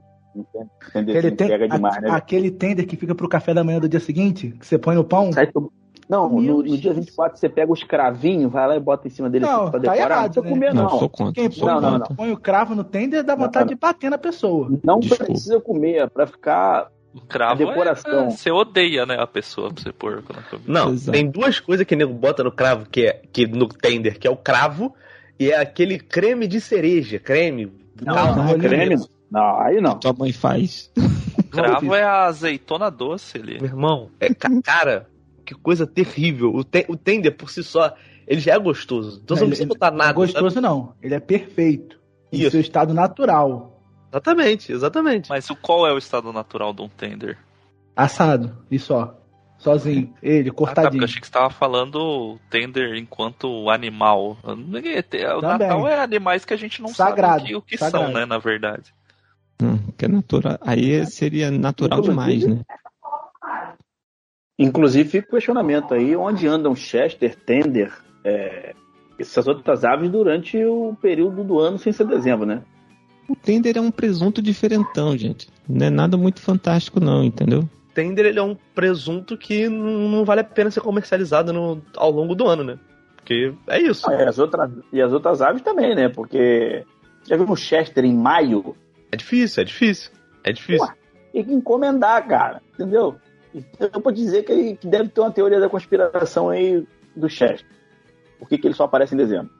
Entendeu? aquele, ten- Pega demais, a- né? aquele tender que fica pro café da manhã do dia seguinte, que você põe no pão. Sai tu- Não, no, no dia 24 você pega os cravinhos, vai lá e bota em cima dele Não, assim, pra tá decorar. errado, não precisa né? comer, Não, não. sou contra. Quem sou põe, Não, não, contra. põe o cravo no tender dá vontade Não. de bater na pessoa. Não Desculpa. precisa comer, é pra ficar. O cravo A decoração. é- você odeia, né, a pessoa pra você pôr. Não, Exato. tem duas coisas que nego bota no cravo, que é que no tender, que é o cravo, e é aquele creme de cereja, creme. Não, calma, não, creme. Não. Não, aí não. Tua mãe faz. O cravo é a azeitona doce ali. Meu irmão, é ca- cara, que coisa terrível. O, te- o tender por si só, ele já é gostoso. Então você não Ele- precisa botar Não é nada. gostoso, não. Ele é perfeito. Em Isso. seu estado natural. Exatamente, exatamente. Mas o qual é o estado natural de um tender? Assado. E só. Sozinho. Ele, Ah, tá, porque cortadinho. eu achei que você tava falando tender enquanto animal. Ninguém- O Também. Natal é animais que a gente não Sagrado, sabe o que, o que sagrado. são, né, na verdade. Hum, que é natural. Aí seria natural demais, né? Inclusive, fica o questionamento aí: onde andam Chester, Tender, é, essas outras aves durante o período do ano sem ser dezembro, né? O tender é um presunto diferentão, gente. Não é nada muito fantástico, não, entendeu? Tender ele é um presunto que não, vale a pena ser comercializado no- ao longo do ano, né? Porque é isso. Ah, e, as outras, e as outras aves também, né? Porque já viu um Chester em maio? É difícil, é difícil. É difícil. Ué. Tem que encomendar, cara. Entendeu? Então, Eu vou dizer que, ele- que deve ter uma teoria da conspiração aí do Chester. Por que, que ele só aparece em dezembro?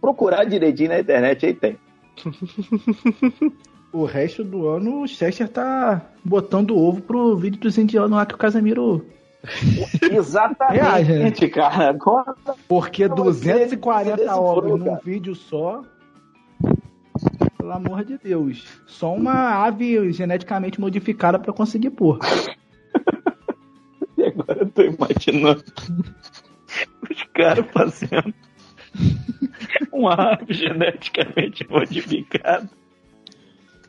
Procurar direitinho na internet aí tem. O resto do ano, o Chester tá botando ovo pro vídeo dos indianos lá que o Casemiro. Reage, né? Exatamente, cara. Agora, Porque Não, 240 esse- esse ovos furo, num cara. vídeo só. Pelo amor de Deus. Só uma ave geneticamente modificada pra conseguir pôr. E agora eu tô imaginando os caras fazendo uma ave geneticamente modificada.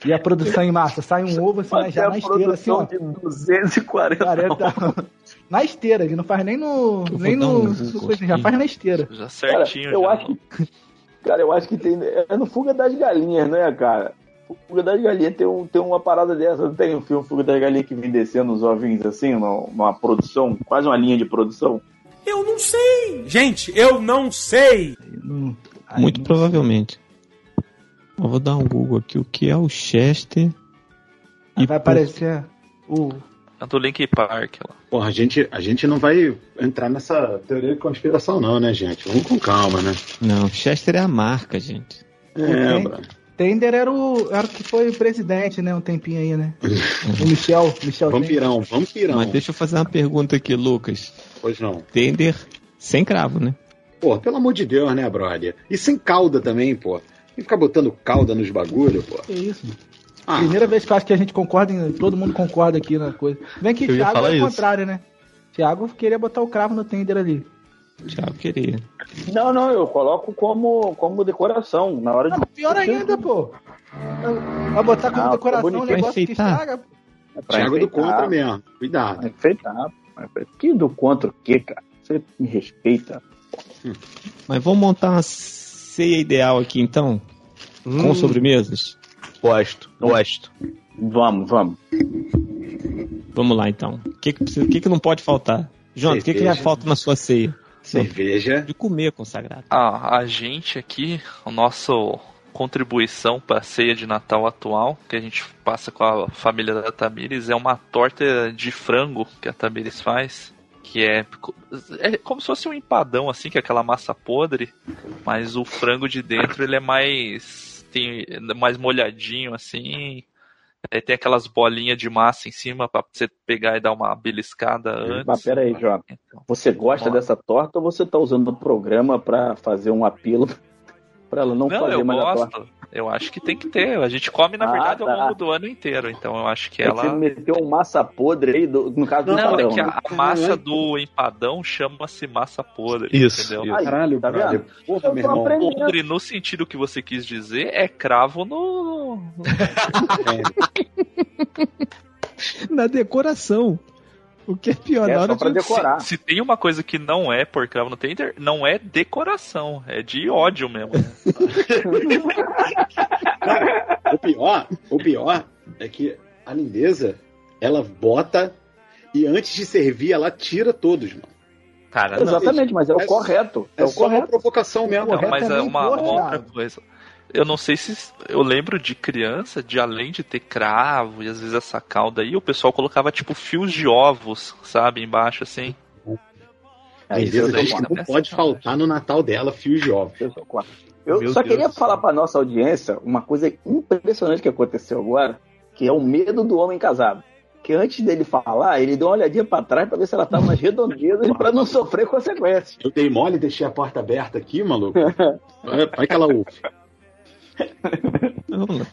E a produção em massa? Sai um ovo assim, Fazer já na esteira, assim, ó. produção de 240 40... na esteira, ele não faz nem no. Eu Nem no. um coisa, já faz na esteira. Já Cara, certinho. eu já. acho que, cara, eu acho que tem. É no Fuga das Galinhas, né, cara? Fuga das Galinhas tem, um, tem uma parada dessa. Não tem um filme Fuga das Galinhas que vem descendo os ovinhos assim, numa, numa produção, quase uma linha de produção. Eu não sei. Gente, eu não sei. Muito provavelmente. Eu vou dar um Google aqui. O que é o Chester? E vai por- aparecer o. A do Link Park lá. Porra, a gente, a gente não vai entrar nessa teoria de conspiração, não, né, gente? Vamos com calma, né? Não, Chester é a marca, gente. É, Bruno. Tender era o, era o que foi presidente, né? Um tempinho aí, né? O Michel. Michel Tender. Vampirão, vampirão. Mas deixa eu fazer uma pergunta aqui, Lucas. Pois não. Tender sem cravo, né? Pô, pelo amor de Deus, né, brother? E sem cauda também, pô. Tem que ficar botando cauda nos bagulho, pô. Que isso? Ah, Primeira vez que eu acho que a gente concorda, todo mundo concorda aqui na coisa. Vem que ia Thiago falar é o contrário, né? Thiago queria botar o cravo no tender ali. Thiago queria. Não, não, eu coloco como, como decoração na hora de. Pior ainda, pô. Vai botar como Não, decoração um tá negócio que estraga. É pra Thiago é do enfeitar. contra mesmo. Cuidado. É enfeitar. Que do contra o quê, cara? Você me respeita. Mas vamos montar uma ceia ideal aqui então? Com Hum, sobremesas? Gosto, gosto. Vamos, vamos. Vamos lá então. O que, que, precisa- o que, que não pode faltar? João, o que, que já falta na sua ceia? Cerveja. De comer consagrado. Ah, a gente aqui, a nossa contribuição para a ceia de Natal atual, que a gente passa com a família da Tamires, é uma torta de frango que a Tamires faz, que é, é como se fosse um empadão, assim, que é aquela massa podre, mas o frango de dentro ele é mais, tem, é mais molhadinho, assim, aí tem aquelas bolinhas de massa em cima para você pegar e dar uma beliscada antes. Mas pera aí, Jota. Então, Você gosta dessa torta ou você tá usando o programa pra fazer um apelo pra ela não, Não, fazer eu mais a torta? gosto. Eu acho que tem que ter. A gente come, na Ah, verdade, tá. ao longo do ano inteiro. Então eu acho que É que Você ela. meteu um massa podre aí, do- no caso do Não, padrão, é que né? a, a massa do empadão chama-se massa podre. Isso, Entendeu? isso. Caralho, tá vendo? Porra, Eu meu irmão. aprendendo. Podre, no sentido que você quis dizer, é cravo no. Na decoração. O que é pior, É na só hora pra de... decorar. Se, se tem uma coisa que não é por cravo no tender, não é decoração. É de ódio mesmo. né? O pior, o pior é que a lindeza, ela bota e antes de servir, ela tira todos, mano. Cara, não. Exatamente, mas é o É- correto. É, É o só uma correto. provocação mesmo. Não, mas é é uma, uma outra coisa. Eu não sei se. Eu lembro de criança, de além de ter cravo e às vezes essa calda aí, o pessoal colocava tipo fios de ovos, sabe, embaixo assim. A É, que contra. não pode faltar no Natal dela fios de ovos. Eu Meu só Deus queria falar pra nossa audiência uma coisa impressionante que aconteceu agora, que é o medo do homem casado. Que antes dele falar, ele deu uma olhadinha pra trás pra ver se ela tava mais redondeza pra não sofrer consequências. Eu dei mole e deixei a porta aberta aqui, maluco. Vai, vai que ela ouve.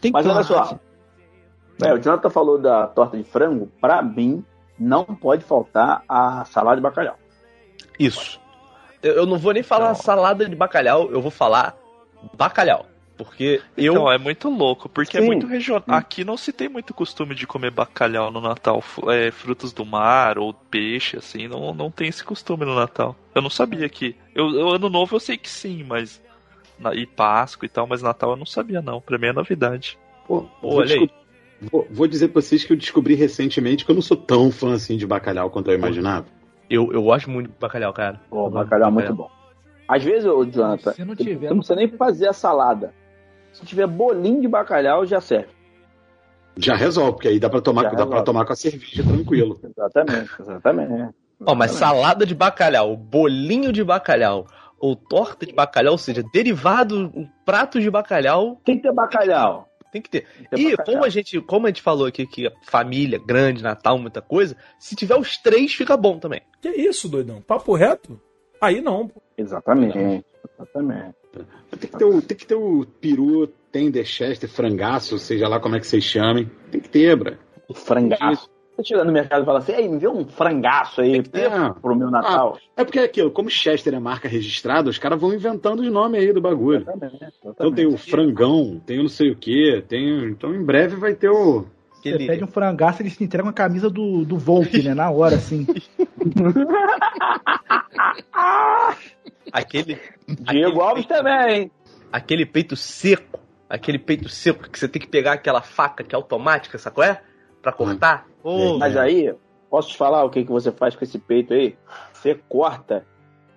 Tem Mas olha só. É, o Jonathan falou da torta de frango. Pra mim, não pode faltar a salada de bacalhau. Isso. Eu, não vou nem falar Não. salada de bacalhau, eu vou falar bacalhau. Porque eu. Então, é muito louco, porque é Sim. muito regional. Aqui não se tem muito costume de comer bacalhau no Natal. É, frutos do mar ou peixe, assim, não, não tem esse costume no Natal. Eu não sabia que. Eu, eu- ano novo eu sei que sim, mas. E Páscoa e tal, mas Natal eu não sabia, não. Pra mim é novidade. Pô, Pô, vou, olha aí. vou- vou dizer pra vocês que eu descobri recentemente que eu não sou tão fã assim de bacalhau quanto eu imaginava. Eu, eu gosto muito de bacalhau, cara. Bacalhau é muito bom. Às vezes, ô, Jonathan, Se não você tiver, não precisa nem fazer a salada. Se tiver bolinho de bacalhau, já serve. Já resolve, porque aí dá pra tomar, Já dá pra tomar com a cerveja tranquilo. Exatamente, exatamente. Ó, mas Exatamente. salada de bacalhau, bolinho de bacalhau ou torta de bacalhau, ou seja, derivado, um prato de bacalhau, Tem que ter bacalhau. tem que ter. Tem que ter E bacalhau. como a gente, como a gente falou aqui que família, grande, Natal, muita coisa, se tiver os três fica bom também. Que isso, doidão? Papo reto? Aí não, pô. Exatamente. Exatamente. Tem que ter o, tem que ter o peru, tender, chester, frangaço, seja lá como é que vocês chamem. Tem que ter, bra. O frangaço. Você chega no mercado e fala assim, ei, me vê um frangaço aí ter. pro meu Natal. É porque é aquilo, como Chester é marca registrada, os caras vão inventando os nomes aí do bagulho. Exatamente, Então exatamente. tem o frangão, tem o não sei o que, tem. Então em breve vai ter o. Você Aquele- pede um frangaço, eles te entregam a camisa do, do Volpe, né? Na hora, assim. Aquele, Diego Alves também, hein? aquele peito seco, aquele peito seco que você tem que pegar aquela faca que é automática, sabe qual é? Pra cortar. Ô, Mas aí, posso te falar o que, que você faz com esse peito aí? Você corta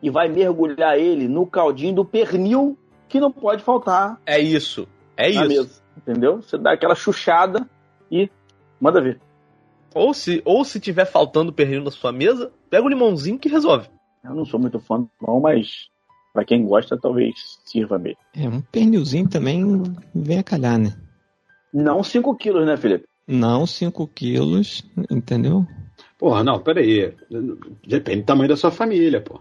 e vai mergulhar ele no caldinho do pernil que não pode faltar é isso. É isso. mesa. Entendeu? Você dá aquela chuchada e manda ver. Ou se, ou se tiver faltando pernil na sua mesa, pega o limãozinho que resolve. Eu não sou muito fã, não, mas pra quem gosta, talvez sirva mesmo. É, um pernilzinho também vem a calhar, né? Não 5 quilos, né, Felipe? Não 5 quilos, entendeu? Porra, não, peraí. Depende do tamanho da sua família, pô.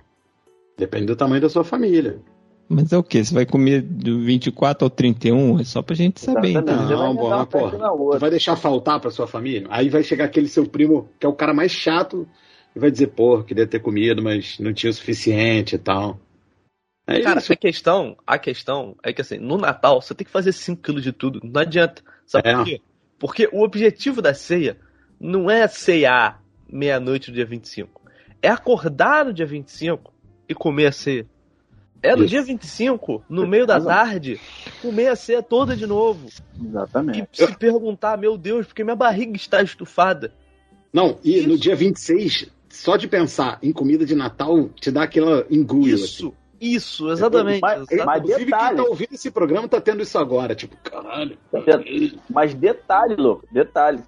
Depende do tamanho da sua família. Mas é o quê? Você vai comer do 24 ao 31? É só pra gente saber, Exatamente. então. Vai Não, emendar porra. Tu vai deixar faltar pra sua família? Aí vai chegar aquele seu primo, que é o cara mais chato, e vai dizer, porra, queria ter comido, mas não tinha o suficiente e tal. É Cara, isso. a questão, a questão é que assim, no Natal você tem que fazer 5 kg de tudo. Não adianta. Sabe É. por quê? Porque o objetivo da ceia não é ceiar meia-noite do dia 25. É acordar no dia 25 e comer a ceia. É no Isso. dia 25, no meio da tarde, comer a ceia toda de novo. E Exatamente. se perguntar, meu Deus, porque minha barriga está estufada. Não, e no dia 26, só de pensar em comida de Natal, te dá aquela engulho. assim. Isso, exatamente. Mas- exatamente. mas- Inclusive, detalhe. quem tá ouvindo esse programa tá tendo isso agora. Tipo, caralho. Mas detalhe, louco, detalhe.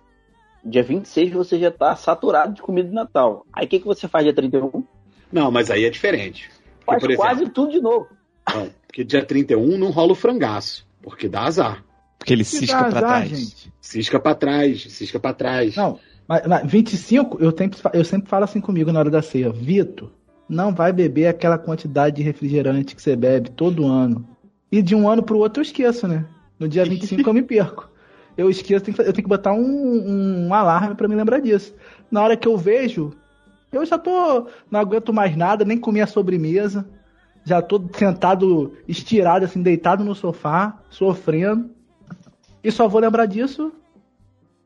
Dia 26 você já tá saturado de comida de Natal. Aí o que, que você faz dia 31? Não, mas aí é diferente. Porque, Faz por exemplo, quase tudo de novo. não, porque dia 31 não rola o frangaço. Porque dá azar. Porque ele cisca pra azar, trás. gente. Cisca pra trás, cisca pra trás. Não, mas, mas 25, eu sempre, fa- eu sempre falo assim comigo na hora da ceia. Vitor, não vai beber aquela quantidade de refrigerante que você bebe todo ano. E de um ano pro outro eu esqueço, né? No dia 25 eu me perco. Eu esqueço, eu tenho que botar um, um alarme pra me lembrar disso. Na hora que eu vejo, eu já tô. Não aguento mais nada, nem comi a sobremesa. Já tô sentado, estirado, assim, deitado no sofá, sofrendo. E só vou lembrar disso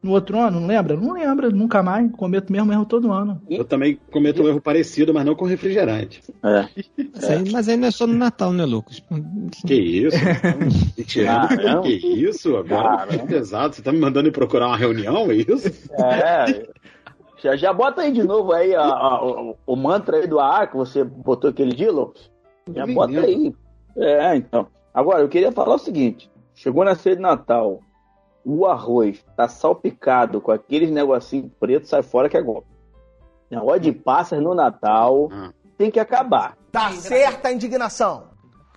no outro ano, não lembra? Não lembra, nunca mais. Cometo o mesmo erro todo ano. Eu também cometo um erro parecido, mas não com refrigerante. É. Aí- mas aí não é só no Natal, né, Lucas? Que isso? Tirando, Caramba. que isso? Agora é pesado. Você tá me mandando ir procurar uma reunião, é isso? É. Já, já bota aí de novo aí a- a- o, o mantra aí do AA que você botou aquele dia, Lucas. Já bota aí. É, então. Agora, eu queria falar o seguinte: chegou na ceia de Natal, o arroz tá salpicado com aqueles negocinhos pretos, sai fora que é golpe. Negócio de passas no Natal Ah. tem que acabar. Tá certa a indignação.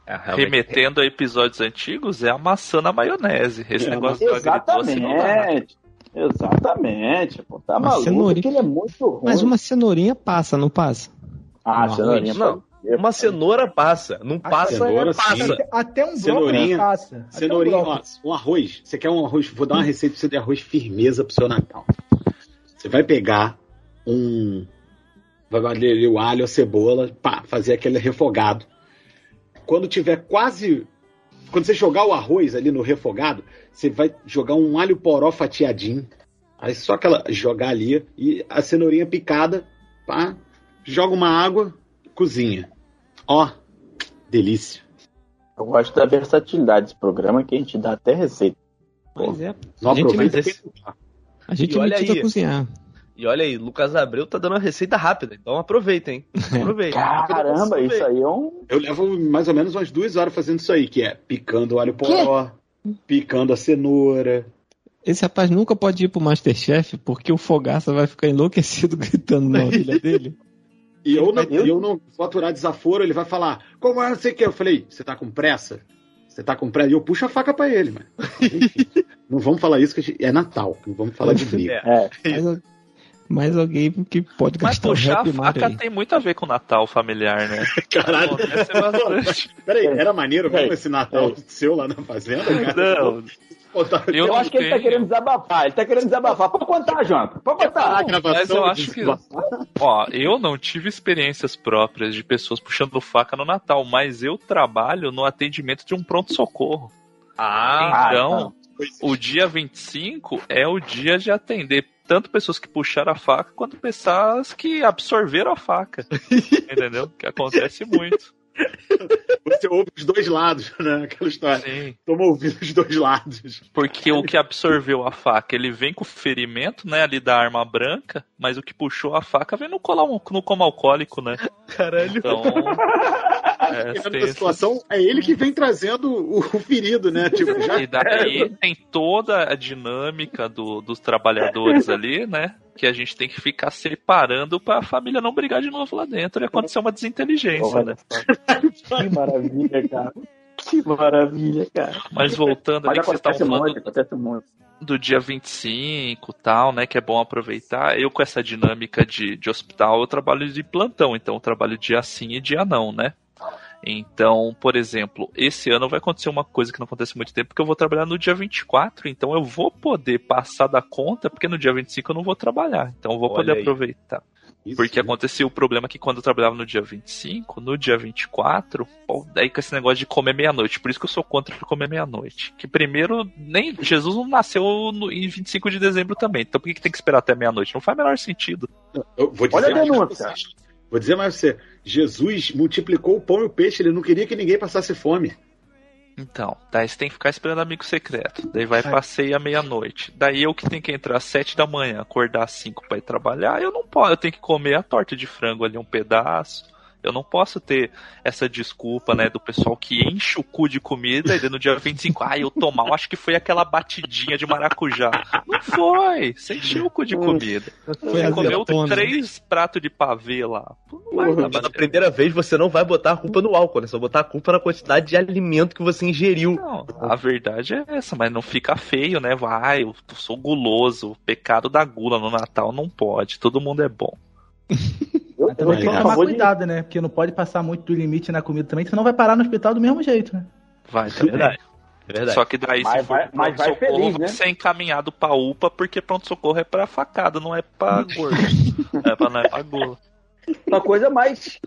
É. Remetendo a episódios antigos, é a maçã na maionese. Esse negócio do agridoce não dá. Exatamente. Exatamente. Pô, tá Uma maluco cenourinha. ele é muito ruim. Mas uma cenourinha passa, não passa? Ah, um cenourinha. Não. Uma cenoura passa. Não passa, cenoura, passa. sim. Até, até um não passa. Um Cenourinha, bloco. ó, um arroz. Você quer um arroz? Vou dar uma receita pra você de arroz firmeza pro seu Natal. Você vai pegar um. Vai bater ali o alho, a cebola, pá, fazer aquele refogado. Quando tiver quase. Quando você jogar o arroz ali no refogado, você vai jogar um alho poró fatiadinho. Aí só aquela. jogar ali e a cenourinha picada, pá, joga uma água, cozinha. Ó, delícia. Eu gosto da versatilidade desse programa que a gente dá até receita. Pois é. Não A gente aproveita esse- tá. A gente E olha aí. cozinhar. E olha aí, Lucas Abreu tá dando uma receita rápida. Então aproveita, hein? Aproveita. Caramba, isso aí é um. Eu levo mais ou menos umas duas horas fazendo isso aí, que é picando o alho poró, picando a cenoura. Esse rapaz nunca pode ir pro Masterchef porque o Fogaça vai ficar enlouquecido gritando na orelha dele. E eu não, Eu- eu não vou aturar desaforo, ele vai falar, como é, não sei o que. Eu falei, você tá com pressa? Você tá com pressa? E eu puxo a faca pra ele, mano. Enfim, não vamos falar isso, que a gente- é Natal, não vamos falar de briga. É, Mais, mais alguém que pode Mas puxar a Happy Mario faca aí. tem muito a ver com o Natal familiar, né? Caralho. Acontece bastante. Peraí, era maneiro mesmo É. esse Natal É. seu lá na fazenda, cara? Não, eu eu não acho que ele tá querendo desabafar. Ele tá querendo desabafar. Pode contar, Jonathan. Pode Ah, contar. Mas eu acho que. Ó, eu não tive experiências próprias de pessoas puxando faca no Natal, mas eu trabalho no atendimento de um pronto-socorro. Ah, então, o dia 25 é o dia de atender tanto pessoas que puxaram a faca quanto pessoas que absorveram a faca. Entendeu? Que acontece muito. Você ouve os dois lados, né? Aquela história. Sim. Toma ouvindo os dois lados. Porque o que absorveu a faca, ele vem com o ferimento, né, ali da arma branca, mas o que puxou a faca vem no, cola, no coma alcoólico, né? caralho. Então. É, situação, é ele que vem trazendo o, o ferido, né? Tipo, já E daí tem toda a dinâmica do- dos trabalhadores ali, né? Que a gente tem que ficar separando pra família não brigar de novo lá dentro e acontecer uma desinteligência, né? Que maravilha, cara. Que maravilha, cara. Mas voltando ali Mas que vocês estavam falando muito, do dia 25 e tal, né? Que é bom aproveitar. Eu, com essa dinâmica de, de hospital, eu trabalho de plantão, então eu trabalho dia sim e dia não, né? Então, por exemplo, esse ano vai acontecer uma coisa que não acontece há muito tempo, porque eu vou trabalhar no dia 24, então eu vou poder passar da conta, porque no dia 25 eu não vou trabalhar. Então eu vou Olha poder aí. aproveitar. Isso, Porque acontecia o problema que quando eu trabalhava no dia 25, no dia 24, pô, daí com esse negócio de comer meia-noite. Por isso que eu sou contra comer meia-noite. Que primeiro, nem Jesus não nasceu no, em 25 de dezembro também. Então por que, que tem que esperar até meia-noite? Não faz o menor sentido. Eu vou dizer Olha a denúncia. Vou dizer mais pra você. Jesus multiplicou o pão e o peixe, ele não queria que ninguém passasse fome. Então, daí você tem que ficar esperando amigo secreto. Daí vai passeio à meia-noite. Daí eu que tenho que entrar às sete da manhã, acordar às cinco pra ir trabalhar, eu não posso. Eu tenho que comer a torta de frango ali, um pedaço. Eu não posso ter essa desculpa, né, do pessoal que enche o cu de comida e no dia 25, ah, eu tô mal, acho que foi aquela batidinha de maracujá. Não foi, você encheu o cu de comida. Foi Você comeu três pratos de pavê lá. Mas na primeira vez você não vai botar a culpa no álcool, né? Vai botar a culpa na quantidade de alimento que você ingeriu. Não, a verdade é essa, mas não fica feio, né? Vai, eu sou guloso, o pecado da gula no Natal não pode, todo mundo é bom. Também tem que tomar favor cuidado, né? Porque não pode passar muito do limite na comida também, senão vai parar no hospital do mesmo jeito, né? Vai É também. verdade. É verdade. Só que daí, Mas se for vai- mas vai pronto-socorro, feliz, vai né? ser encaminhado pra UPA, porque pronto-socorro é pra facada, não é pra gordo. é pra, não é pra gula. Uma coisa mais,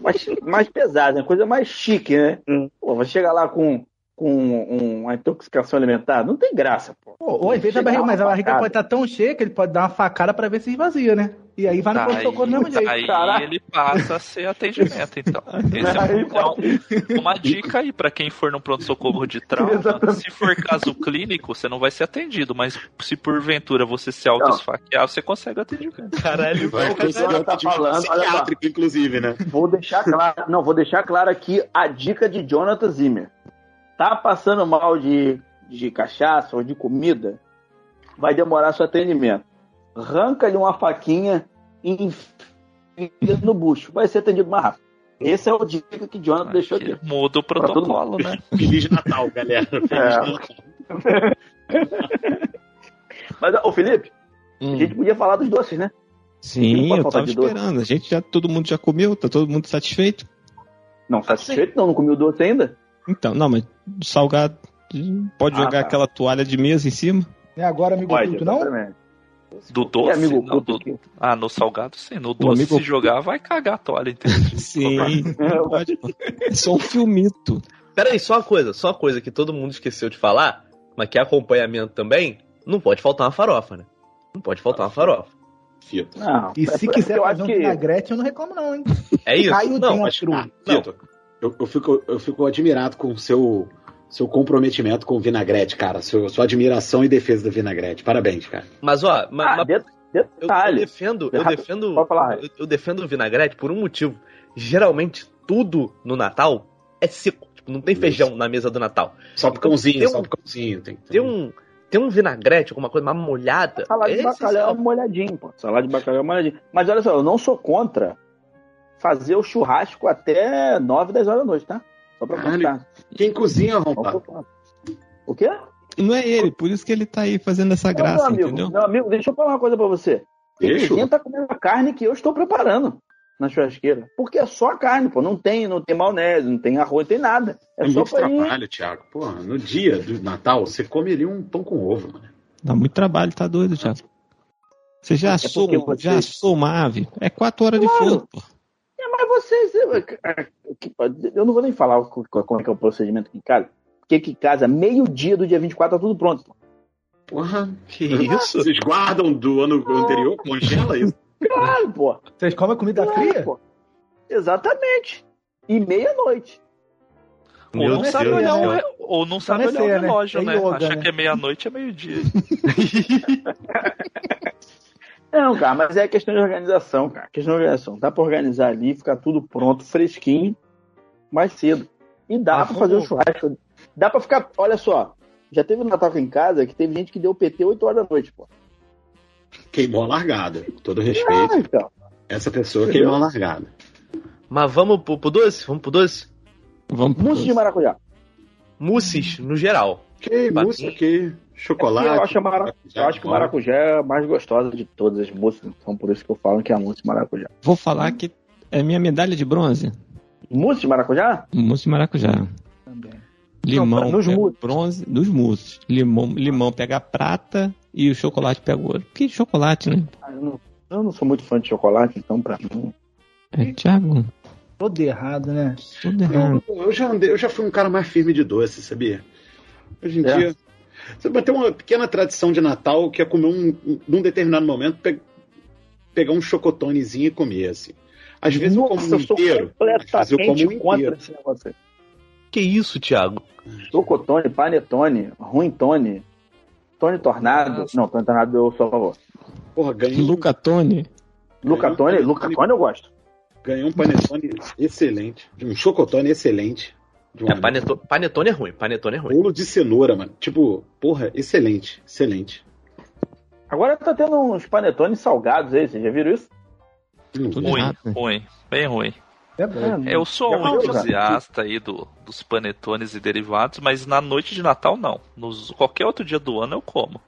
mais, mais pesada, uma coisa mais chique, né? Pô, vai chegar lá com, com uma intoxicação alimentar, não tem graça, pô. Ou, ou às vezes a barriga, mas a barriga facada. pode estar tão cheia que ele pode dar uma facada pra ver se esvazia, né? E aí vai no Daí, pronto-socorro do mesmo jeito. aí Caraca. ele passa a ser atendimento, então. Esse é, um- é um- uma dica aí pra quem for no pronto-socorro de trauma. Se for caso clínico, você não vai ser atendido, mas se porventura você se auto-esfaquear, você consegue atendimento. Caralho, Vai o senhor tá falando, psiquiátrico, inclusive, né? Vou deixar claro, não, vou deixar claro aqui a dica de Jonathan Zimmer. Tá passando mal de, de cachaça ou de comida, vai demorar seu atendimento. Arranca-lhe uma faquinha e enfia no bucho. Vai ser atendido mais rápido. Esse é o dica que Jonathan deixou aqui. Muda o protocolo, né? Feliz Natal, galera. Feliz É. Natal. Mas, ô Felipe, Hum. a gente podia falar dos doces, né? Sim, eu tava doce. esperando. A gente já, todo mundo já comeu, tá todo mundo satisfeito. Não, satisfeito não, não comi o doce ainda? Então, não, mas salgado. Pode Ah, jogar tá. aquela toalha de mesa em cima? É agora, amigo Pode, oculto, não? Do doce. amigo não, do-? Ah, no salgado sim. No doce, amigo- se jogar, vai cagar a toalha inteira. Sim, não pode. É só um filmito. Pera aí, só uma coisa, só uma coisa que todo mundo esqueceu de falar, mas que é acompanhamento também, não pode faltar uma farofa, né? Não pode faltar uma farofa. Fito. Não, E é se porque quiser fazer um que... vinagrete, eu não reclamo não, hein? É isso? Caiu não, dentro. mas, Ah, não. Eu, eu, fico, eu fico admirado com o seu, seu comprometimento com o vinagrete, cara. Seu, sua admiração e defesa do vinagrete. Parabéns, cara. mas ó, ma- Ah, ma- de- eu, eu detalhe. defendo, eu defendo, pode falar. eu, eu defendo o vinagrete por um motivo. Geralmente tudo no Natal é seco, tipo, não tem Isso. feijão na mesa do Natal. Só pro cãozinho, Tem só um- pro cãozinho. Tem, Tem um, tem um vinagrete, alguma coisa mais molhada. Salada de bacalhau é molhadinho, pô. Salada de bacalhau é molhadinho. Mas olha só, eu não sou contra fazer o churrasco até 9, 10 horas da noite, tá? Só pra Caralho. constar. Quem cozinha, contra. O quê? Não é ele, por isso que ele tá aí fazendo essa Não, graça, meu amigo, entendeu? meu amigo, deixa eu falar uma coisa pra você. Deixa. Quem tá comendo a carne que eu estou preparando na churrasqueira. Porque é só a carne, pô. Não tem, não tem maionese, não tem arroz, não tem nada. É, É só muito farinha. trabalho, Thiago. Porra, no dia do Natal, você come ali um pão com ovo, mano. Dá muito trabalho, tá doido, Thiago. Você já É assou, você- já assou uma ave? É quatro horas de Claro. forno, pô. É, vocês. Eu não vou nem falar como é que é o procedimento aqui em casa. Porque aqui em casa, meio-dia do dia 24, tá tudo pronto. pô. Porra. Que isso? Vocês guardam do ano anterior? Congela isso? Claro, pô. Vocês comem comida Claro, fria? pô. Exatamente. E meia-noite. Ou não, Deus sabe olhar ou não sabe Parecer, olhar o né? relógio, É né? yoga, Acha né? que é meia-noite, é meio-dia. Não, cara, mas é questão de organização, cara. Questão de organização. Dá pra organizar ali, ficar tudo pronto, fresquinho, mais cedo. E dá Ah, pra fazer o vamos- churrasco. Dá pra ficar. Olha só. Já teve um Natal aqui em casa que teve gente que deu PT 8 horas da noite, pô. Queimou a largada. Com todo Ah, respeito. então. Essa pessoa Entendeu? queimou a largada. Mas vamos pro, pro doce? Vamos pro doce? Vamos pro Mousse de maracujá. Mousses, no geral. Que mousse aqui. Chocolate. eu acho, a mara- eu acho que o maracujá é a mais gostosa de todas as mousses. Então por isso que eu falo que é a mousse de maracujá. Vou falar que é minha medalha de bronze. Mousse de maracujá? Mousse de maracujá. Também. Limão Não, nos pega bronze, nos mousses. Limão, limão pega prata e o chocolate pega ouro. Que chocolate, né? Ah, Eu não, eu não sou muito fã de chocolate, então pra mim. É, Thiago, Todo errado, né? tudo errado. Eu, eu já andei, eu já fui um cara mais firme de doce, sabia? Hoje em É. dia. Você vai ter uma pequena tradição de Natal que é comer um. um- num determinado momento, pe- pegar um chocotonezinho e comer, assim. Às vezes eu como um eu sou inteiro. Às vezes eu como um contra inteiro. esse negócio aí. Que isso, Thiago? Chocotone, panetone, ruintone, Tony Tornado. Nossa. Não, Tony Tornado eu sou a favor. Porra, ganhei, um- Luca Tone. Lucatone, Lucatone eu gosto. ganhei um panetone excelente. Um chocotone excelente. É, paneto- panetone é ruim, panetone é ruim. bolo de cenoura, mano. Tipo, porra, excelente. Excelente. Agora tá tendo uns panetones salgados aí, vocês já viram isso? Vi. Ruim, né? ruim, bem ruim. É bom. Eu sou Já um entusiasta aí do, dos panetones e derivados, mas na noite de Natal não. Nos, qualquer outro dia do ano eu como.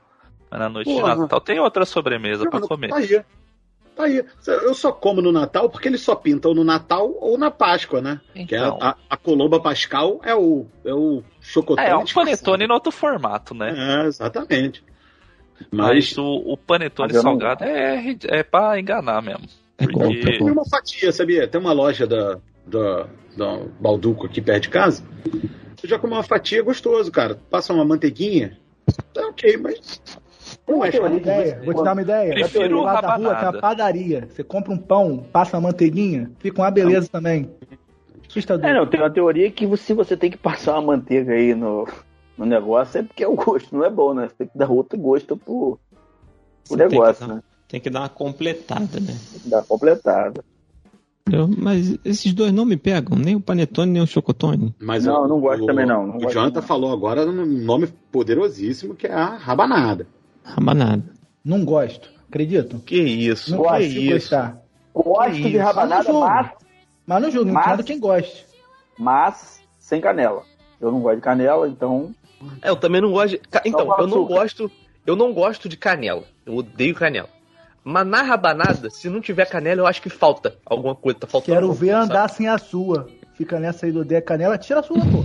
Mas na noite Porra. de Natal tem outra sobremesa pra Mano, comer. Tá aí. Tá aí. Eu só como no Natal porque eles só pintam no Natal ou na Páscoa, né? Que é Então, a, a colomba pascal é o, é o chocotone. é, é um panetone no outro formato, né? É, exatamente. Mas Mas o, o panetone Mas eu não- salgado é, rid- é pra enganar mesmo. É é Porque tem golpe. uma fatia, sabia? Tem uma loja da, da, da Balduco aqui perto de casa. Eu já comi uma fatia gostoso, cara. Passa uma manteiguinha. Tá ok, mas. Não é Vou te dar uma chato. ideia. Vou te dar uma ideia. Prefiro lado da rua tem uma padaria. Você compra um pão, passa uma manteiguinha, fica uma beleza também. Assustador. É, não, tem uma teoria que se você tem que passar uma manteiga aí no, no negócio é porque o gosto não é bom, né? Você tem que dar outro gosto pro, pro Você tem negócio, dar- né? Tem que dar uma completada, né? Tem que dar completada. Eu- mas esses dois não me pegam, nem o panetone nem o chocotone. Mas Não, o- não gosto o- também não, não o Jonathan não. falou agora um nome poderosíssimo que é a rabanada. Rabanada. Não gosto. Acredito? Que isso, Não que gosto de isso. gostar. Gosto Que de isso? rabanada, Mas mas, Mas não julgo, Mas- entendo quem goste. mas sem canela. Eu não gosto de canela, então. É, eu também não gosto de. Então, eu não gosto. Eu não gosto de canela. Eu odeio canela. Mas na rabanada, se não tiver canela, eu acho que falta alguma coisa. Tá faltando. Quero ver coisa, andar sem a sua. Fica nessa aí do odeia canela, tira a sua, pô.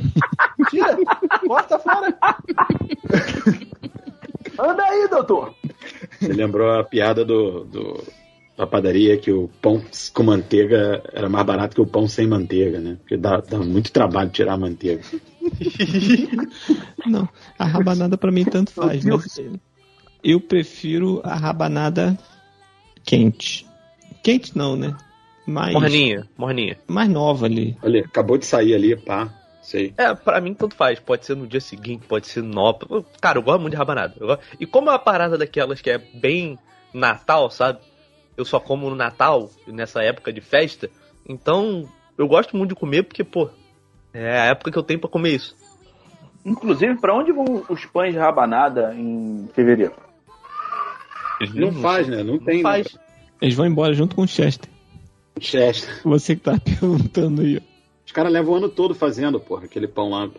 Tira. Corta fora. Anda aí, doutor! Você lembrou a piada do, do- da padaria que o pão com manteiga era mais barato que o pão sem manteiga, né? Porque dá, dá muito trabalho tirar a manteiga. Não, a rabanada pra mim tanto faz, mas eu prefiro a rabanada quente. Quente não, né? Mais, Morninha, morninha. mais nova ali. Olha, acabou de sair ali, pá. Sei. É, pra mim tanto faz. Pode ser no dia seguinte, pode ser no. Cara, eu gosto muito de rabanada. Eu gosto- E como é uma parada daquelas que é bem Natal, sabe? Eu só como no Natal, nessa época de festa. Então, eu gosto muito de comer porque, pô, é a época que eu tenho pra comer isso. Inclusive, pra onde vão os pães de rabanada em fevereiro? Não faz, né? Não tem. Não faz. Eles vão embora junto com o Chester. Chester. Você que tá perguntando aí. Caras levam o ano todo fazendo, porra, aquele pão lá.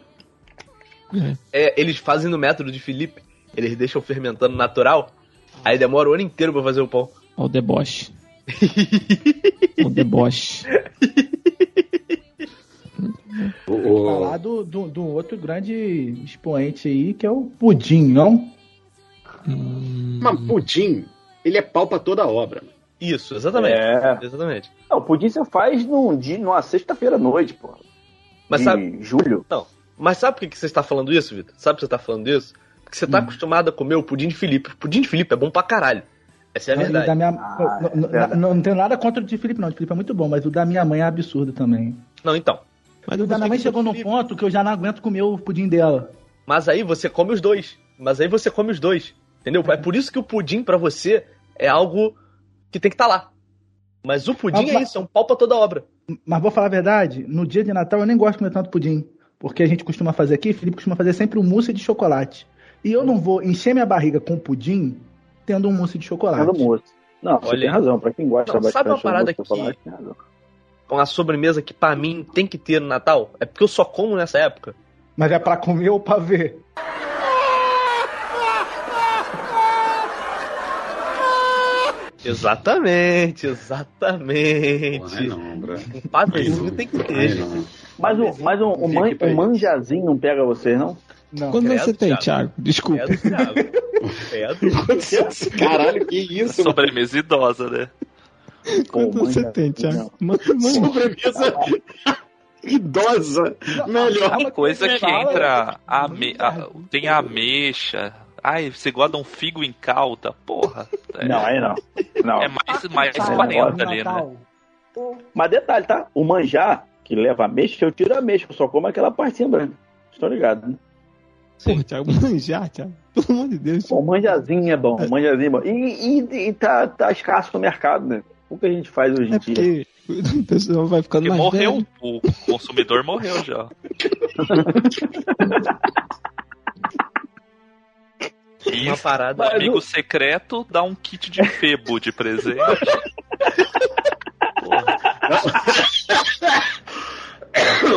É. É, eles fazem no método de Felipe. Eles deixam fermentando natural. Aí demora o ano inteiro pra fazer o pão. Ó o deboche. o deboche. O, o- Falar do, do, do outro grande expoente aí, que é o Pudim, não? Hum, Mas pudim, ele é pau pra toda a obra. Isso, exatamente. É. Exatamente. Não, o pudim você faz num dia, numa sexta-feira à noite, pô. Mas de sabe, julho. mas sabe por que você está falando isso, Vitor? Sabe por que você está falando isso? Porque você tá Hum. acostumado a comer o pudim de Felipe. O pudim de Felipe é bom pra caralho. Essa é a verdade. da minha- Ah, não, é não- verdade. não- não tenho nada contra o de Felipe, não. O de Felipe é muito bom, mas o da minha mãe é absurdo também. Não, então. Mas O da minha mãe chegou num ponto que eu já não aguento comer o pudim dela. Mas aí você come os dois. Mas aí você come os dois. Entendeu? É por isso que o pudim pra você é algo que tem que estar lá. Mas o pudim Mas- é isso, é um pau pra toda obra. Mas vou falar a verdade, no dia de Natal eu nem gosto de comer tanto pudim. Porque a gente costuma fazer aqui, Felipe costuma fazer sempre um mousse de chocolate. E eu não vou encher minha barriga com pudim tendo um mousse de chocolate. Cada moço. Não, você Olha tem razão. Pra quem gosta Não, bastante sabe uma parada de chocolate, que- tem razão. Uma sobremesa que pra mim tem que ter no Natal é porque eu só como nessa época. Mas é pra comer ou pra ver? Exatamente, Porra, exatamente. ai não, bro. Um pavezinho tem que Ai, ter. não. Mas, o, mas um, um, man, um manjazinho não pega vocês, não? Não. Quando Credo, você tem, Thiago. Thiago? Desculpa. É do Thiago. É do Caralho, que isso? Sobremesa idosa, né? Quando você manja- tem, Thiago? não. Sobremesa idosa. Melhor. Calma Coisa que entra. Ame... a- Tem ameixa. Ai, você de um figo em calda? Porra. É, Não, aí não. Não. é mais, mais Fala, 40 no ali, né? Mas detalhe, tá? O manjar, que leva ameixa, eu tiro a ameixa, eu só como aquela partinha branca. Estão ligados, né? Pô, Thiago, manjar, Thiago. Pelo amor de Deus. O manjazinho é bom, o manjazinho é bom. E, e, e tá, tá escasso no mercado, né? O que a gente faz hoje em É dia? porque o pessoal vai ficando Porque mais morreu, velho. o consumidor morreu já. E Uma parada. o amigo secreto dá um kit de febo de presente.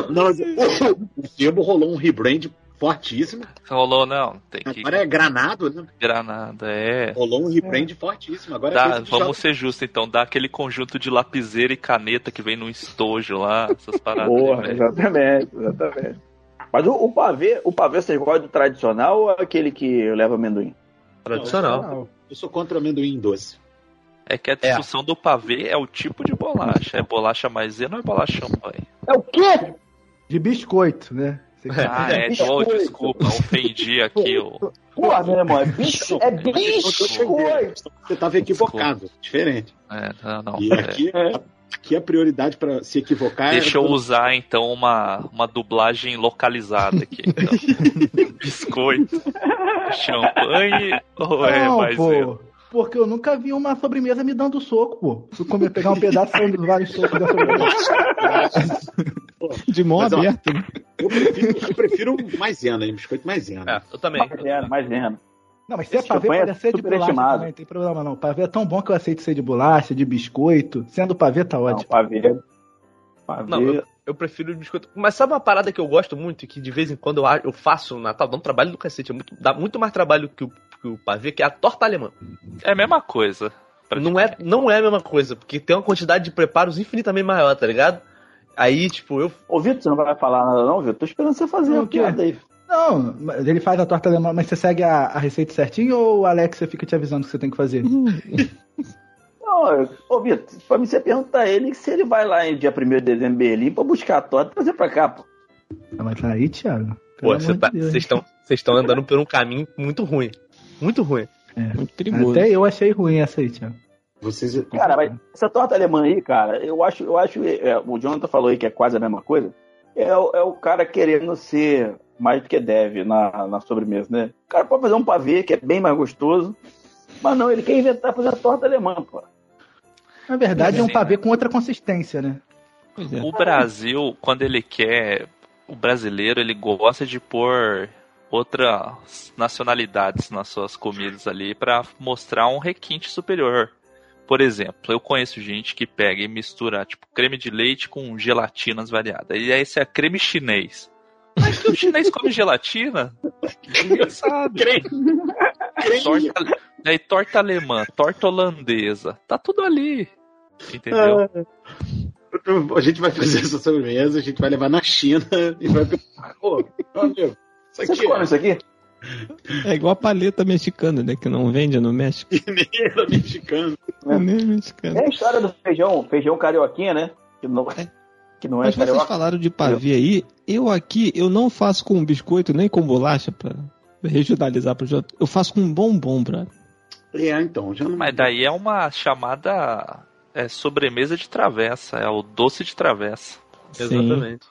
Não, o, Febo rolou um rebrand fortíssimo. Rolou, não, tem que. Agora é granado, né? Granada, é. Rolou um rebrand fortíssimo. Agora é Dá, de vamos ser justos então, dá aquele conjunto de lapiseira e caneta que vem no estojo lá, essas paradas. Porra, exatamente, exatamente. Mas o, o pavê, o pavê vocês gostam do tradicional ou é aquele que leva amendoim? Tradicional. Eu sou contra amendoim doce. É que a discussão do pavê é o tipo de bolacha. É bolacha maisena ou é bolacha champanhe? É o quê? De biscoito, né? Você Ah, é, oh, desculpa, ofendi aqui o. Porra, meu irmão, é, bisco, é biscoito. Você estava equivocado. Diferente. É, não, não. E é. aqui, aqui a prioridade para se equivocar Deixa é. eu usar então uma, uma dublagem localizada aqui. Então. Biscoito, champanhe ou é Não, maisena? pô. Porque eu nunca vi uma sobremesa me dando soco, pô. Se eu comer, pegar um pedaço e sair dos vários socos da sobremesa. De mão aberta. né? Eu prefiro, eu prefiro maisena, hein? biscoito maisena. É, eu também. Mais zero, mais zero. Não, mas se é pavê, pode é ser de bolacha também, não tem problema não. Pavê é tão bom que eu aceito ser de bolacha, de biscoito. Sendo pavê, tá Não, ótimo. pavê. Pavê. Não, eu, eu prefiro biscoito. Mas sabe uma parada que eu gosto muito e que de vez em quando eu, a- eu faço no Natal? Dá um trabalho do cacete. É muito, dá muito mais trabalho que o, que o pavê, que é a torta alemã. É a mesma coisa. Não é, não é a mesma coisa, porque tem uma quantidade de preparos infinitamente maior, tá ligado? Aí, tipo, eu. Ô, Vitor, você não vai falar nada não, Vitor? Tô esperando você fazer Não, uma o quê? piada aí. Não, mas ele faz a torta alemã, mas você segue a, a receita certinho ou o Alexa fica te avisando o que você tem que fazer? Não, ô, Vitor, pra mim você pergunta a ele se ele vai lá em dia 1 de dezembro em Berlim pra buscar a torta e trazer pra cá, pô. Ah, Mas tá aí, Thiago. Pô, Pelo tá- vocês estão vocês estão andando por um caminho muito ruim. Muito ruim. Muito perigoso. Até eu achei ruim essa aí, Thiago. Vocês. Cara, mas essa torta alemã aí, cara, eu acho, eu acho, é, o Jonathan falou aí que é quase a mesma coisa. É, é o cara querendo ser mais do que deve na, na sobremesa, né? O cara pode fazer um pavê que é bem mais gostoso, mas não, ele quer inventar fazer a torta alemã, pô. Na verdade, é um Sim, pavê com outra consistência, né? Pois é. O Brasil, quando ele quer, o brasileiro, ele gosta de pôr outras nacionalidades nas suas comidas ali pra mostrar um requinte superior. Por exemplo, eu conheço gente que pega e mistura tipo creme de leite com gelatinas variadas. E aí esse é creme chinês. Mas que o chinês come gelatina? Ninguém sabe. Torta, aí, torta alemã, torta holandesa, tá tudo ali. Entendeu? A gente vai fazer essa sobremesa, a gente vai levar na China e vai. Pô, meu amigo, isso Vocês aqui comem isso aqui? É igual a paleta mexicana, né? Que não vende no México. é mineiro mexicano. Nem mexicana. É a história do feijão, feijão carioquinha, né? Que não, que não é Mas vocês carioca. falaram de pavê aí. Eu aqui, eu não faço com biscoito nem com bolacha pra regionalizar pro Jota. Eu faço com bombom, brother. É, então, já não. Mas daí é uma chamada é, sobremesa de travessa, é o doce de travessa. Sim. Exatamente.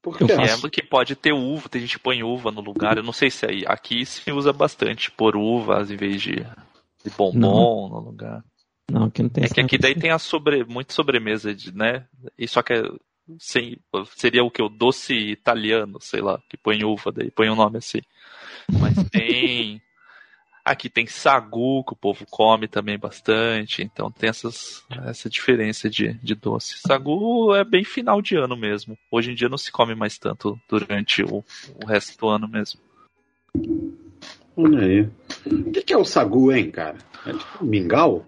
Por eu quê? Que faço. é que pode ter uva, tem gente que põe uva no lugar. Eu não sei se aí. Aqui se usa bastante pôr uvas em vez de, de bombom no lugar. Não, aqui não tem É que aqui daí tem a sobre, muita sobremesa, de, né? E só que sem, seria o que? O doce italiano, sei lá, que põe uva, daí põe um nome assim. Mas tem. Aqui tem sagu, que o povo come também bastante, então tem essas, essa diferença de, de doce. Sagu é bem final de ano mesmo. Hoje em dia não se come mais tanto durante o, o resto do ano mesmo. Olha aí. O que, que é o sagu, hein, cara? É tipo um mingau?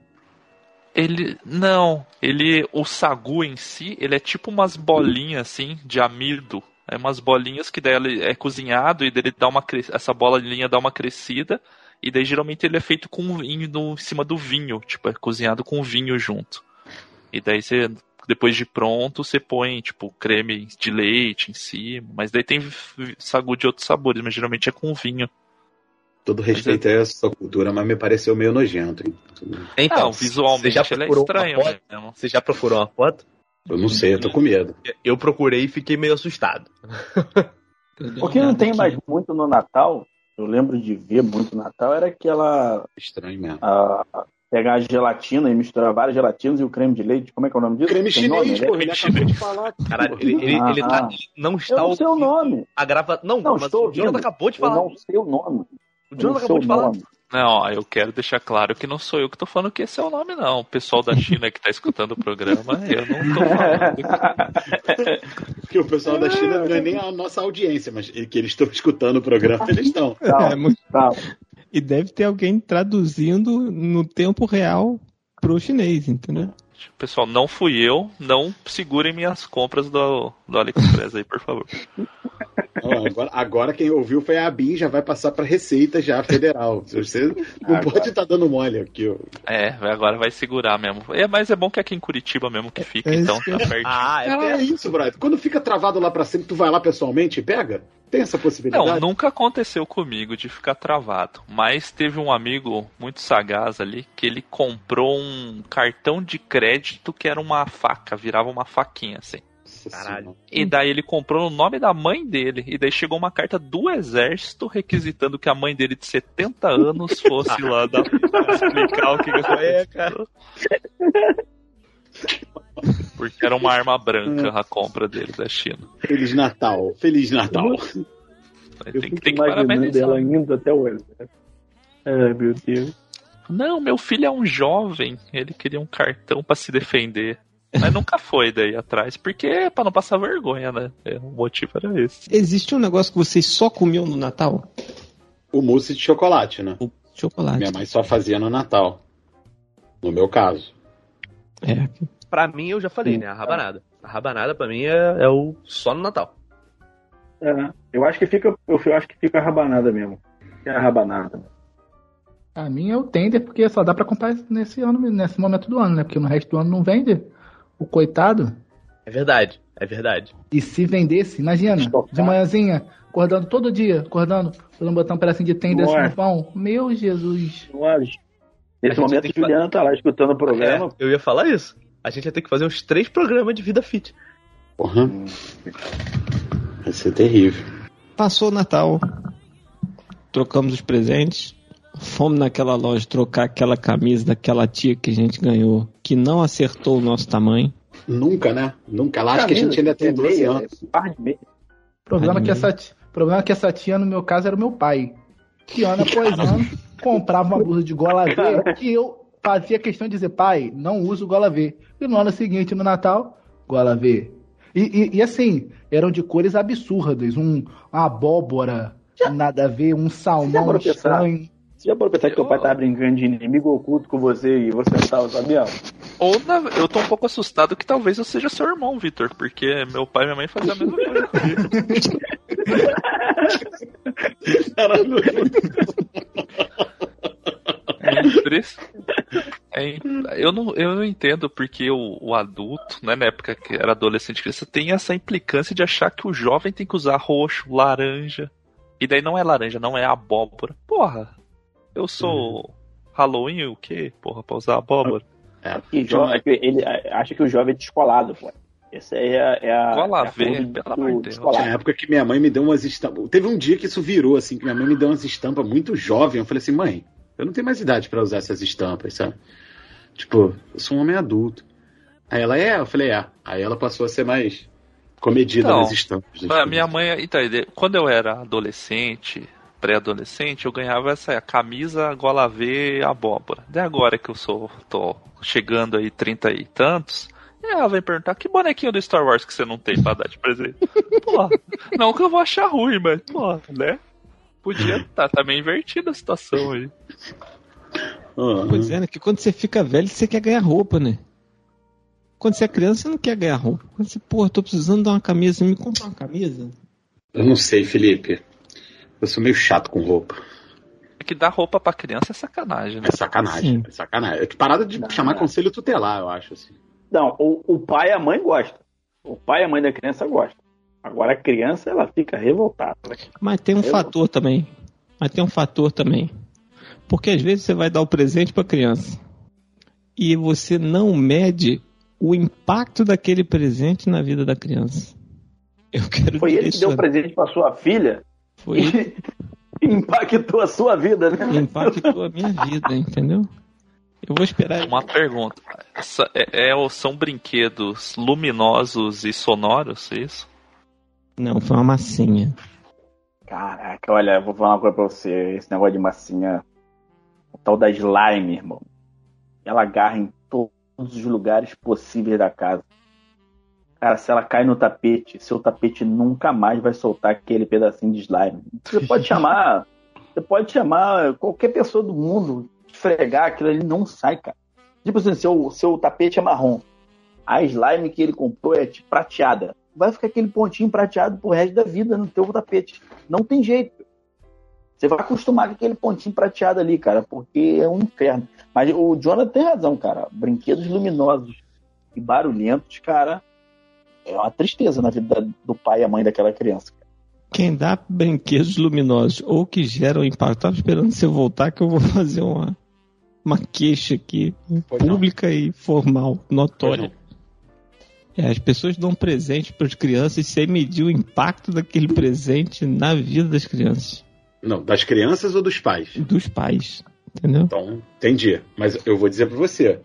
Ele. Não, ele. O sagu em si, ele é tipo umas bolinhas assim, de amido. É umas bolinhas que daí é cozinhado e daí ele dá uma essa bolinha dá uma crescida. E daí geralmente ele é feito com vinho no, em cima do vinho, tipo, é cozinhado com vinho junto. E daí você, depois de pronto, você põe, tipo, creme de leite em cima. Mas daí tem sagu de outros sabores, mas geralmente é com vinho. Todo respeito a essa cultura, mas me pareceu meio nojento, hein? Então, visualmente você já ele é estranho foto? mesmo. Você já procurou uma foto? Eu não sei, eu tô com medo. Eu procurei e fiquei meio assustado. Porque não tem mais muito no Natal. Eu lembro de ver muito no Natal. Era aquela. Estranho mesmo. a- pegar a gelatina e misturar várias gelatinas e o creme de leite. Como é que é o nome disso? Creme Tem nome, chinês, né? porra, ele acabou de falar. Caralho, ele, ele, ele tá- Ah. ele não está Eu não sei o nome. A grava... Não, Não, mas estou o Jonathan ouvindo. acabou de Eu falar. não sei o nome. O sei acabou de falar. Não, eu quero deixar claro que não sou eu que tô falando que esse é o nome, não. O pessoal da China que tá escutando o programa, eu não tô falando. Porque o pessoal da China não é nem a nossa audiência, mas que eles estão escutando o programa, eles estão. É, muito-. E deve ter alguém traduzindo no tempo real pro chinês, entendeu? Pessoal, não fui eu, não segurem minhas compras do, do AliExpress aí, por favor. Agora, agora quem ouviu foi a Bin, já vai passar pra Receita já federal. Você não Agora. pode estar dando mole aqui. ó. É, agora vai segurar mesmo. É, mas é bom que é aqui em Curitiba mesmo que fica, É então que tá pertinho. Ah, é É, é isso, brother. Quando fica travado lá pra cima, tu vai lá pessoalmente e pega? Tem essa possibilidade? Não, nunca aconteceu comigo de ficar travado. Mas teve um amigo muito sagaz ali que ele comprou um cartão de crédito que era uma faca, virava uma faquinha assim. Caralho. E daí ele comprou no nome da mãe dele. E daí chegou uma carta do exército requisitando que a mãe dele de 70 anos fosse lá dar, explicar o que, que É, aconteceu. Porque era uma arma branca a compra dele da China. Feliz Natal. Feliz Natal. Eu Tem, fico tem que parabenizar. ela indo até o exército. Ai, meu Deus. Não, meu filho é um jovem. Ele queria um cartão pra se defender. Mas nunca foi daí atrás, porque é pra não passar vergonha, né? É, o motivo era esse. Existe um negócio que vocês só comiam no Natal? O mousse de chocolate, né? Chocolate. Minha mãe só fazia no Natal. No meu caso. É. Pra mim, eu já falei, né? A rabanada. A rabanada, pra mim, é, é o só no Natal. É, eu acho que fica, eu acho que fica a rabanada mesmo. É a rabanada. A minha é o tender, porque só dá pra comprar nesse ano, nesse momento do ano, né? Porque no resto do ano não vende. O coitado. É verdade, é verdade. E se vendesse, imagina, de manhãzinha, acordando todo dia, acordando, falando botar um pedacinho de tender assim no pão. Meu Jesus. Nesse A gente momento, que Juliana tá lá escutando o programa. É, eu ia falar isso. A gente ia ter que fazer uns três programas de vida fit. Porra. Vai ser terrível. Passou o Natal. Trocamos os presentes. Fomos naquela loja trocar aquela camisa daquela tia que a gente ganhou, que não acertou o nosso tamanho. Nunca, né? Nunca. Lá acho que a gente ainda tem 12 meia, anos. é Par de meia. O problema, é que essa, problema é que essa tia, no meu caso, era o meu pai. Que ano após ano comprava uma blusa de gola V que eu fazia questão de dizer, pai, não uso gola V. E no ano seguinte, no Natal, gola V. E, e- e assim, eram de cores absurdas. Um, uma abóbora, nada a ver, um salmão estranho. Você já parou pra pensar que teu pai tava brincando de inimigo oculto com você e você não tava sabendo? Ou na- eu tô um pouco assustado que talvez eu seja seu irmão, Vitor, porque meu pai e minha mãe faziam a mesma coisa comigo. Caralho. É é eu, não, eu não entendo porque o, o adulto, né, na época que era adolescente criança, tem essa implicância de achar que o jovem tem que usar roxo, laranja. E daí não é laranja, não é abóbora. Porra, eu sou Halloween o quê? Porra, pra usar abóbora. É, Que jo- é que ele acha que o jovem é descolado, pô. Essa aí é, é a. Gola é a V, forma pelo amor de Deus. Descolado. época que minha mãe me deu umas estampas. Teve um dia que isso virou, assim, que minha mãe me deu umas estampas muito jovem. Eu falei assim, mãe, eu não tenho mais idade pra usar essas estampas, sabe? Tipo, eu sou um homem adulto. Aí ela, é? Eu falei, é. Aí ela passou a ser mais comedida Não. nas estampas. né? A minha mãe, então, quando eu era adolescente, pré-adolescente, eu ganhava essa camisa gola V abóbora. De agora que eu sou, tô chegando aí 30 e tantos, ela vem perguntar que bonequinho do Star Wars que você não tem pra dar de presente. Porra, não que eu vou achar ruim, mas, porra, né? Podia estar tá, meio invertida a situação aí. Aham. Pois é, né? Que quando você fica velho, você quer ganhar roupa, né? Quando você é criança, você não quer ganhar roupa. Quando você, porra, tô precisando dar uma camisa, me compra uma camisa. Eu não sei, Felipe. Eu sou meio chato com roupa. É que dar roupa pra criança é sacanagem, né? É sacanagem. Sim. É sacanagem. É que parada de Não, chamar não. conselho tutelar, eu acho, assim. Não, o, o pai e a mãe gostam. O pai e a mãe da criança gostam. Agora a criança, ela fica revoltada. Mas tem um Eu- fator também. Mas tem um fator também. Porque às vezes você vai dar o presente pra criança e você não mede o impacto daquele presente na vida da criança. Eu quero Foi ele que deu o presente pra sua filha Foi ele e impactou a sua vida, né? impactou a minha vida, entendeu? Eu vou esperar. Uma pergunta. Essa- é- é- são brinquedos luminosos e sonoros, é isso? Não, foi uma massinha. Caraca, olha, eu vou falar uma coisa pra você. Esse negócio de massinha, o tal da slime, irmão. Ela agarra em todos os lugares possíveis da casa. Cara, se ela cai no tapete, seu tapete nunca mais vai soltar aquele pedacinho de slime. Você pode chamar, você pode chamar qualquer pessoa do mundo, esfregar aquilo ali, não sai, cara. Tipo assim, seu, seu tapete é marrom. A slime que ele comprou é prateada. Vai ficar aquele pontinho prateado pro resto da vida no teu tapete. Não tem jeito. Você vai acostumar com aquele pontinho prateado ali, cara, porque é um inferno. Mas o Jonathan tem razão, cara. Brinquedos luminosos e barulhentos, cara, é uma tristeza na vida do pai e a mãe daquela criança. Quem dá brinquedos luminosos ou que geram impacto. Tava esperando você voltar que eu vou fazer uma, uma queixa aqui, Pois não. pública e formal, notória. É, as pessoas dão presente para as crianças sem medir o impacto daquele presente na vida das crianças, Não, das crianças ou dos pais? dos pais, entendeu? Então, entendi. Mas eu vou dizer pra você.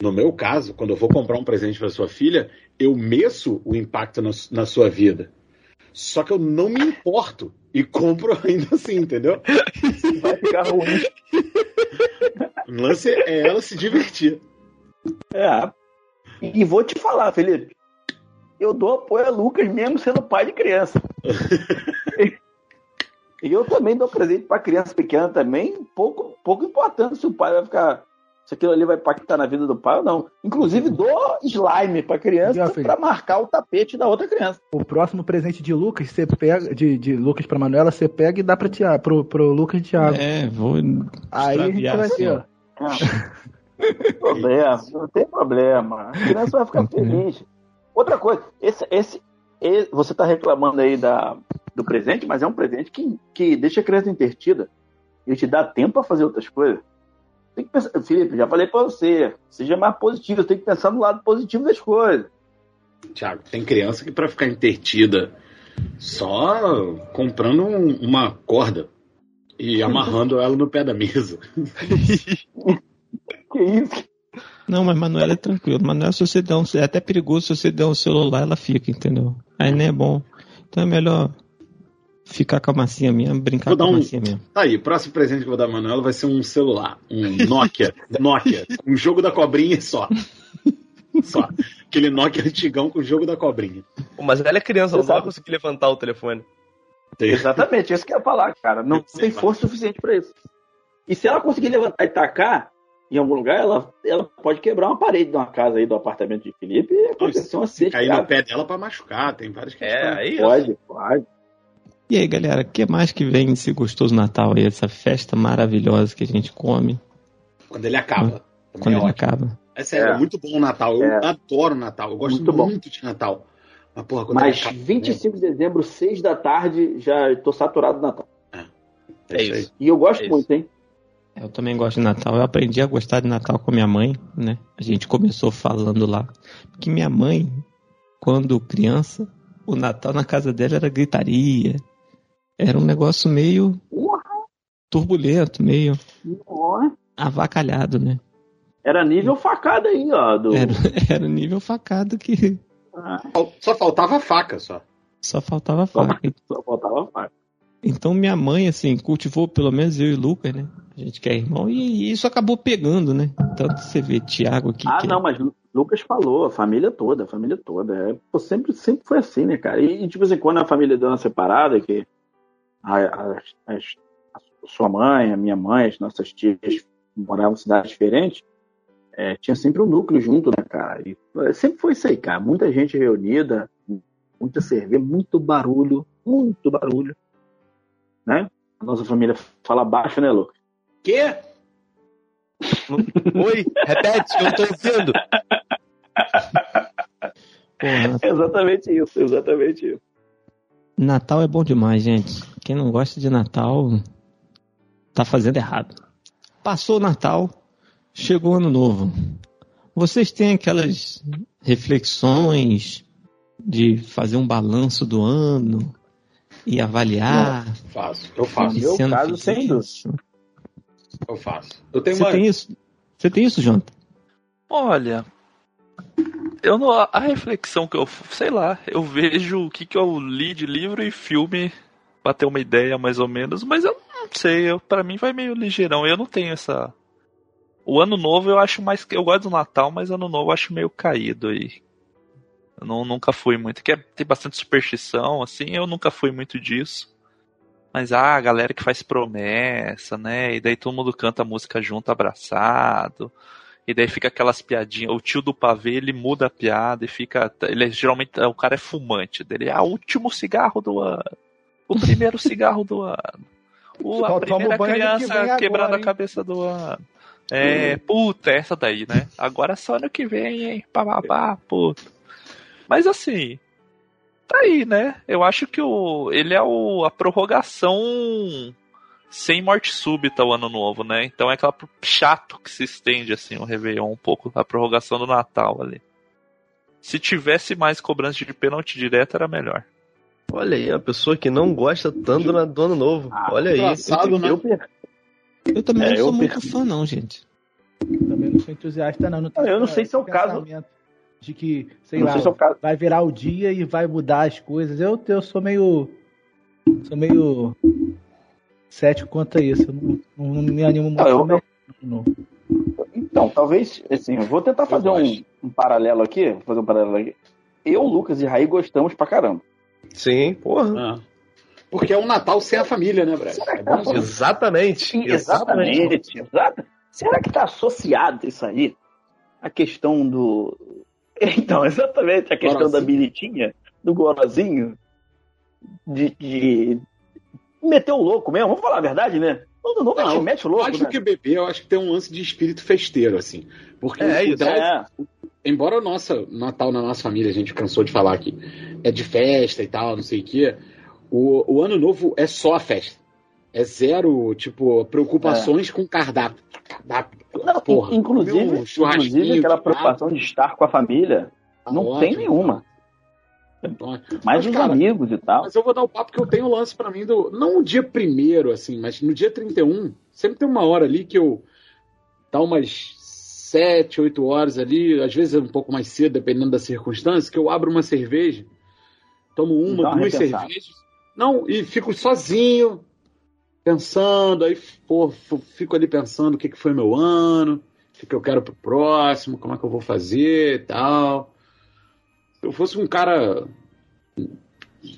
No meu caso, quando eu vou comprar um presente pra sua filha, eu meço o impacto na, na sua vida. Só que eu não me importo e compro ainda assim, entendeu? Vai ficar ruim. O lance é ela se divertir. É. E vou te falar, Felipe. Eu dou apoio a Lucas mesmo sendo pai de criança. e eu também dou presente pra criança pequena também, pouco, pouco importante se o pai vai ficar. Se aquilo ali vai impactar na vida do pai ou não. Inclusive, dou slime pra ó, criança pra marcar o tapete da outra criança. O próximo presente de Lucas, você pega. De, de Lucas pra Manuela, você pega e dá pra Tiago, pro, pro Lucas e Thiago. É, vou Aí a gente vai assim, ó. Ó. Não tem problema, não tem problema. A criança vai ficar feliz. Outra coisa, esse, esse, e- você está reclamando aí da, do presente, mas é um presente que, que deixa a criança entretida e te dá tempo para fazer outras coisas. Tem que pensar, Felipe, já falei para você, seja mais positivo, tem que pensar no lado positivo das coisas. Tiago, tem criança que pra ficar entretida só comprando um- uma corda e amarrando ela no pé da mesa. Que isso? Não, mas Manuela é tranquilo. Manuela, se você der um. É até perigoso se você der um celular, ela fica, entendeu? Aí nem é bom. Então é melhor ficar com a massinha mesmo, brincar Vou com dar a um- massinha mesmo. Tá aí, o próximo presente que eu vou dar a Manuela vai ser um celular, um Nokia, Nokia, um jogo da cobrinha só. Só. Aquele Nokia antigão com o jogo da cobrinha. Pô, Mas ela é criança, ela não vai conseguir levantar o telefone. Tem- Exatamente, isso que eu ia falar, cara. Não Sim, tem vai. força suficiente para isso. E se ela conseguir levantar e tacar em algum lugar, ela, ela pode quebrar uma parede de uma casa aí do apartamento de Felipe e acontecer um acidente. Cair no pé dela pra machucar, tem várias questões. É, aí Pode, pode. E aí, galera, o que mais que vem desse gostoso Natal aí? Essa festa maravilhosa que a gente come Quando ele acaba. Quando é ele ótimo. acaba. É sério, é. É. muito bom o Natal. Eu É. adoro o Natal. Eu gosto Muito muito, bom. de Natal. Mas, porra, quando Mas acaba. 25 de dezembro, 6 da tarde, já tô saturado do Natal. É isso aí. isso. E eu gosto É isso. muito, hein? Eu também gosto de Natal. Eu aprendi a gostar de Natal com minha mãe, né? A gente começou falando lá. Porque minha mãe, quando criança, o Natal na casa dela era gritaria. Era um negócio meio turbulento, meio avacalhado, né? Era nível facada aí, ó. Do... Era, era nível facado que Ah, Só faltava faca, só. só faltava faca. só faltava faca. Então minha mãe, assim, cultivou pelo menos eu e o Lucas, né? A gente que é irmão, e isso acabou pegando, né? Tanto você vê Tiago aqui. Ah, que não, mas Lu- Lucas falou, a família toda, a família toda. É, pô, sempre, sempre foi assim, né, cara? E, de vez em quando a família deu uma separada, que a, a- a sua mãe, a minha mãe, as nossas tias moravam em cidades diferentes, é, tinha sempre um núcleo junto, né, cara? E é, sempre foi isso aí, cara. Muita gente reunida, muita cerveja, muito barulho, muito barulho, né? A nossa família fala baixo, né, Lucas? Quê? Oi, repete, eu não tô ouvindo. Porra, Exatamente isso, exatamente isso. Natal é bom demais, gente. Quem não gosta de Natal tá fazendo errado. Passou o Natal, chegou o Ano Novo. Vocês têm aquelas reflexões de fazer um balanço do ano e avaliar? Faço, eu faço. Meu caso, sem isso- Eu faço. Eu tenho Você uma. tem isso? Você tem isso, Jonathan? Olha, eu não. A reflexão que eu. Sei lá, eu vejo o que, que eu li de livro e filme pra ter uma ideia mais ou menos, mas eu não sei, eu, pra mim vai meio ligeirão. Eu não tenho essa. O ano novo eu acho mais. Eu gosto do Natal, mas ano novo eu acho meio caído aí. Eu não, nunca fui muito. Que é- tem bastante superstição, assim, eu nunca fui muito disso. Mas ah, a galera que faz promessa, né? E daí todo mundo canta a música junto, abraçado. E daí fica aquelas piadinhas. O tio do pavê, ele muda a piada e fica. Ele é, geralmente. O cara é fumante dele. Ah, o último cigarro do ano. O primeiro cigarro do ano. O, a primeira que criança vem quebrando a cabeça do ano. É, puta, essa daí, né? Agora só ano que vem, hein? Bababá, puta. Mas assim. Tá aí, né? Eu acho que o, ele é o, a prorrogação sem morte súbita o ano novo, né? Então é aquela chato que se estende assim o Réveillon um pouco, a prorrogação do Natal ali. Se tivesse mais cobrança de pênalti direto era melhor. Olha aí, a pessoa que não gosta tanto na- do ano novo. Olha aí. engraçado, né? Eu, Eu também É, não sou eu muito perdi. fã, não, gente. Também não sou entusiasta, não. não Eu não sei se é o caso- De que, sei não lá, sei se é caso. vai virar o dia e vai mudar as coisas. Eu, eu sou meio. Sou meio. cético quanto a isso. Eu não, não- não me animo muito. Ah, eu- não. Não. Então, talvez, assim, eu vou tentar fazer um, um paralelo aqui. Vou fazer um paralelo aqui. Eu, Lucas e Raí gostamos pra caramba. Sim, porra. Ah. Porque é um Natal sem a família, né, Brad? É bom Exatamente. Sim, exatamente. exata- Será que está associado isso aí? A questão do. Então, exatamente, a questão da bilitinha, do gorozinho, de, de meter o louco mesmo. Vamos falar a verdade, né? A gente Não, mete o louco, Mais né? do que beber, eu acho que tem um lance de espírito festeiro, assim. Porque É isso. É, embora o nosso Natal na nossa família, a gente cansou de falar que é de festa e tal, não sei o quê, o, o ano novo é só a festa. É zero, tipo, preocupações com cardápio. Cardápio, Não, porra. inclusive, um inclusive aquela preocupação de estar com a família, tá não ótimo. tem nenhuma. Mais Mas, os cara, amigos e tal. Mas eu vou dar o papo que eu tenho um lance pra mim do. Não o dia primeiro, assim, mas no dia 31, sempre tem uma hora ali que eu. Dá umas 7, 8 horas ali, às vezes é um pouco mais cedo, dependendo da circunstância, que eu abro uma cerveja, tomo uma, duas cervejas. Não, e fico sozinho, pensando, aí, pô, fico ali pensando o que, que foi meu ano, o que, que eu quero pro próximo, como é que eu vou fazer e tal. Se eu fosse um cara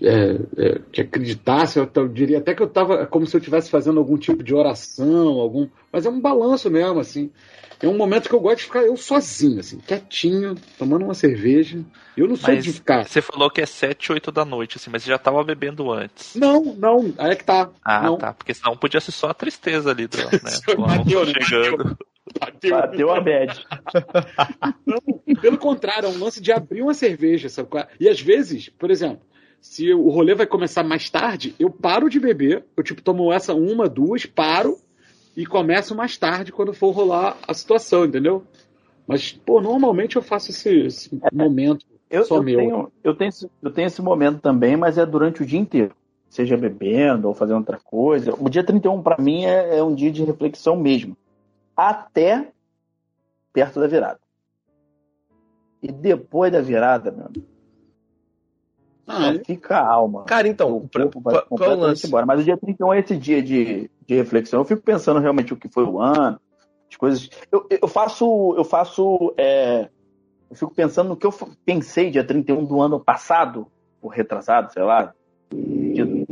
é, é, que acreditasse, eu, eu diria até que eu tava como se eu estivesse fazendo algum tipo de oração, algum, mas é um balanço mesmo, assim. É um momento que eu gosto de ficar eu sozinho, assim, quietinho, tomando uma cerveja. Eu não sou Mas de ficar. você falou que é 7, 8 da noite, assim, mas você já tava bebendo antes. Não, não, aí é que tá. Ah, não. tá. Porque senão podia ser só a tristeza ali do, né? Bateu, né? chegando. Bateu. Bateu a bad. Não, pelo contrário, é um lance de abrir uma cerveja, sabe? é? E às vezes, por exemplo, se o rolê vai começar mais tarde, eu paro de beber, eu tipo tomo essa uma, duas, paro e começo mais tarde quando for rolar a situação, entendeu? Mas, pô, normalmente eu faço esse, esse momento Eu, só eu meu. tenho, eu, tenho esse, eu tenho esse momento também, mas é durante o dia inteiro. Seja bebendo ou fazendo outra coisa. O dia 31, para mim, é, é um dia de reflexão mesmo. Até perto da virada. E depois da virada, meu amigo, Só fica a alma. Cara, então, o pra- corpo vai qual, qual é o completamente lance? embora. Mas o dia 31 é esse dia de, de reflexão. Eu fico pensando realmente o que foi o ano, as coisas. Eu, eu faço. Eu faço. é, eu fico pensando no que eu pensei dia 31 do ano passado, ou retrasado, sei lá. de-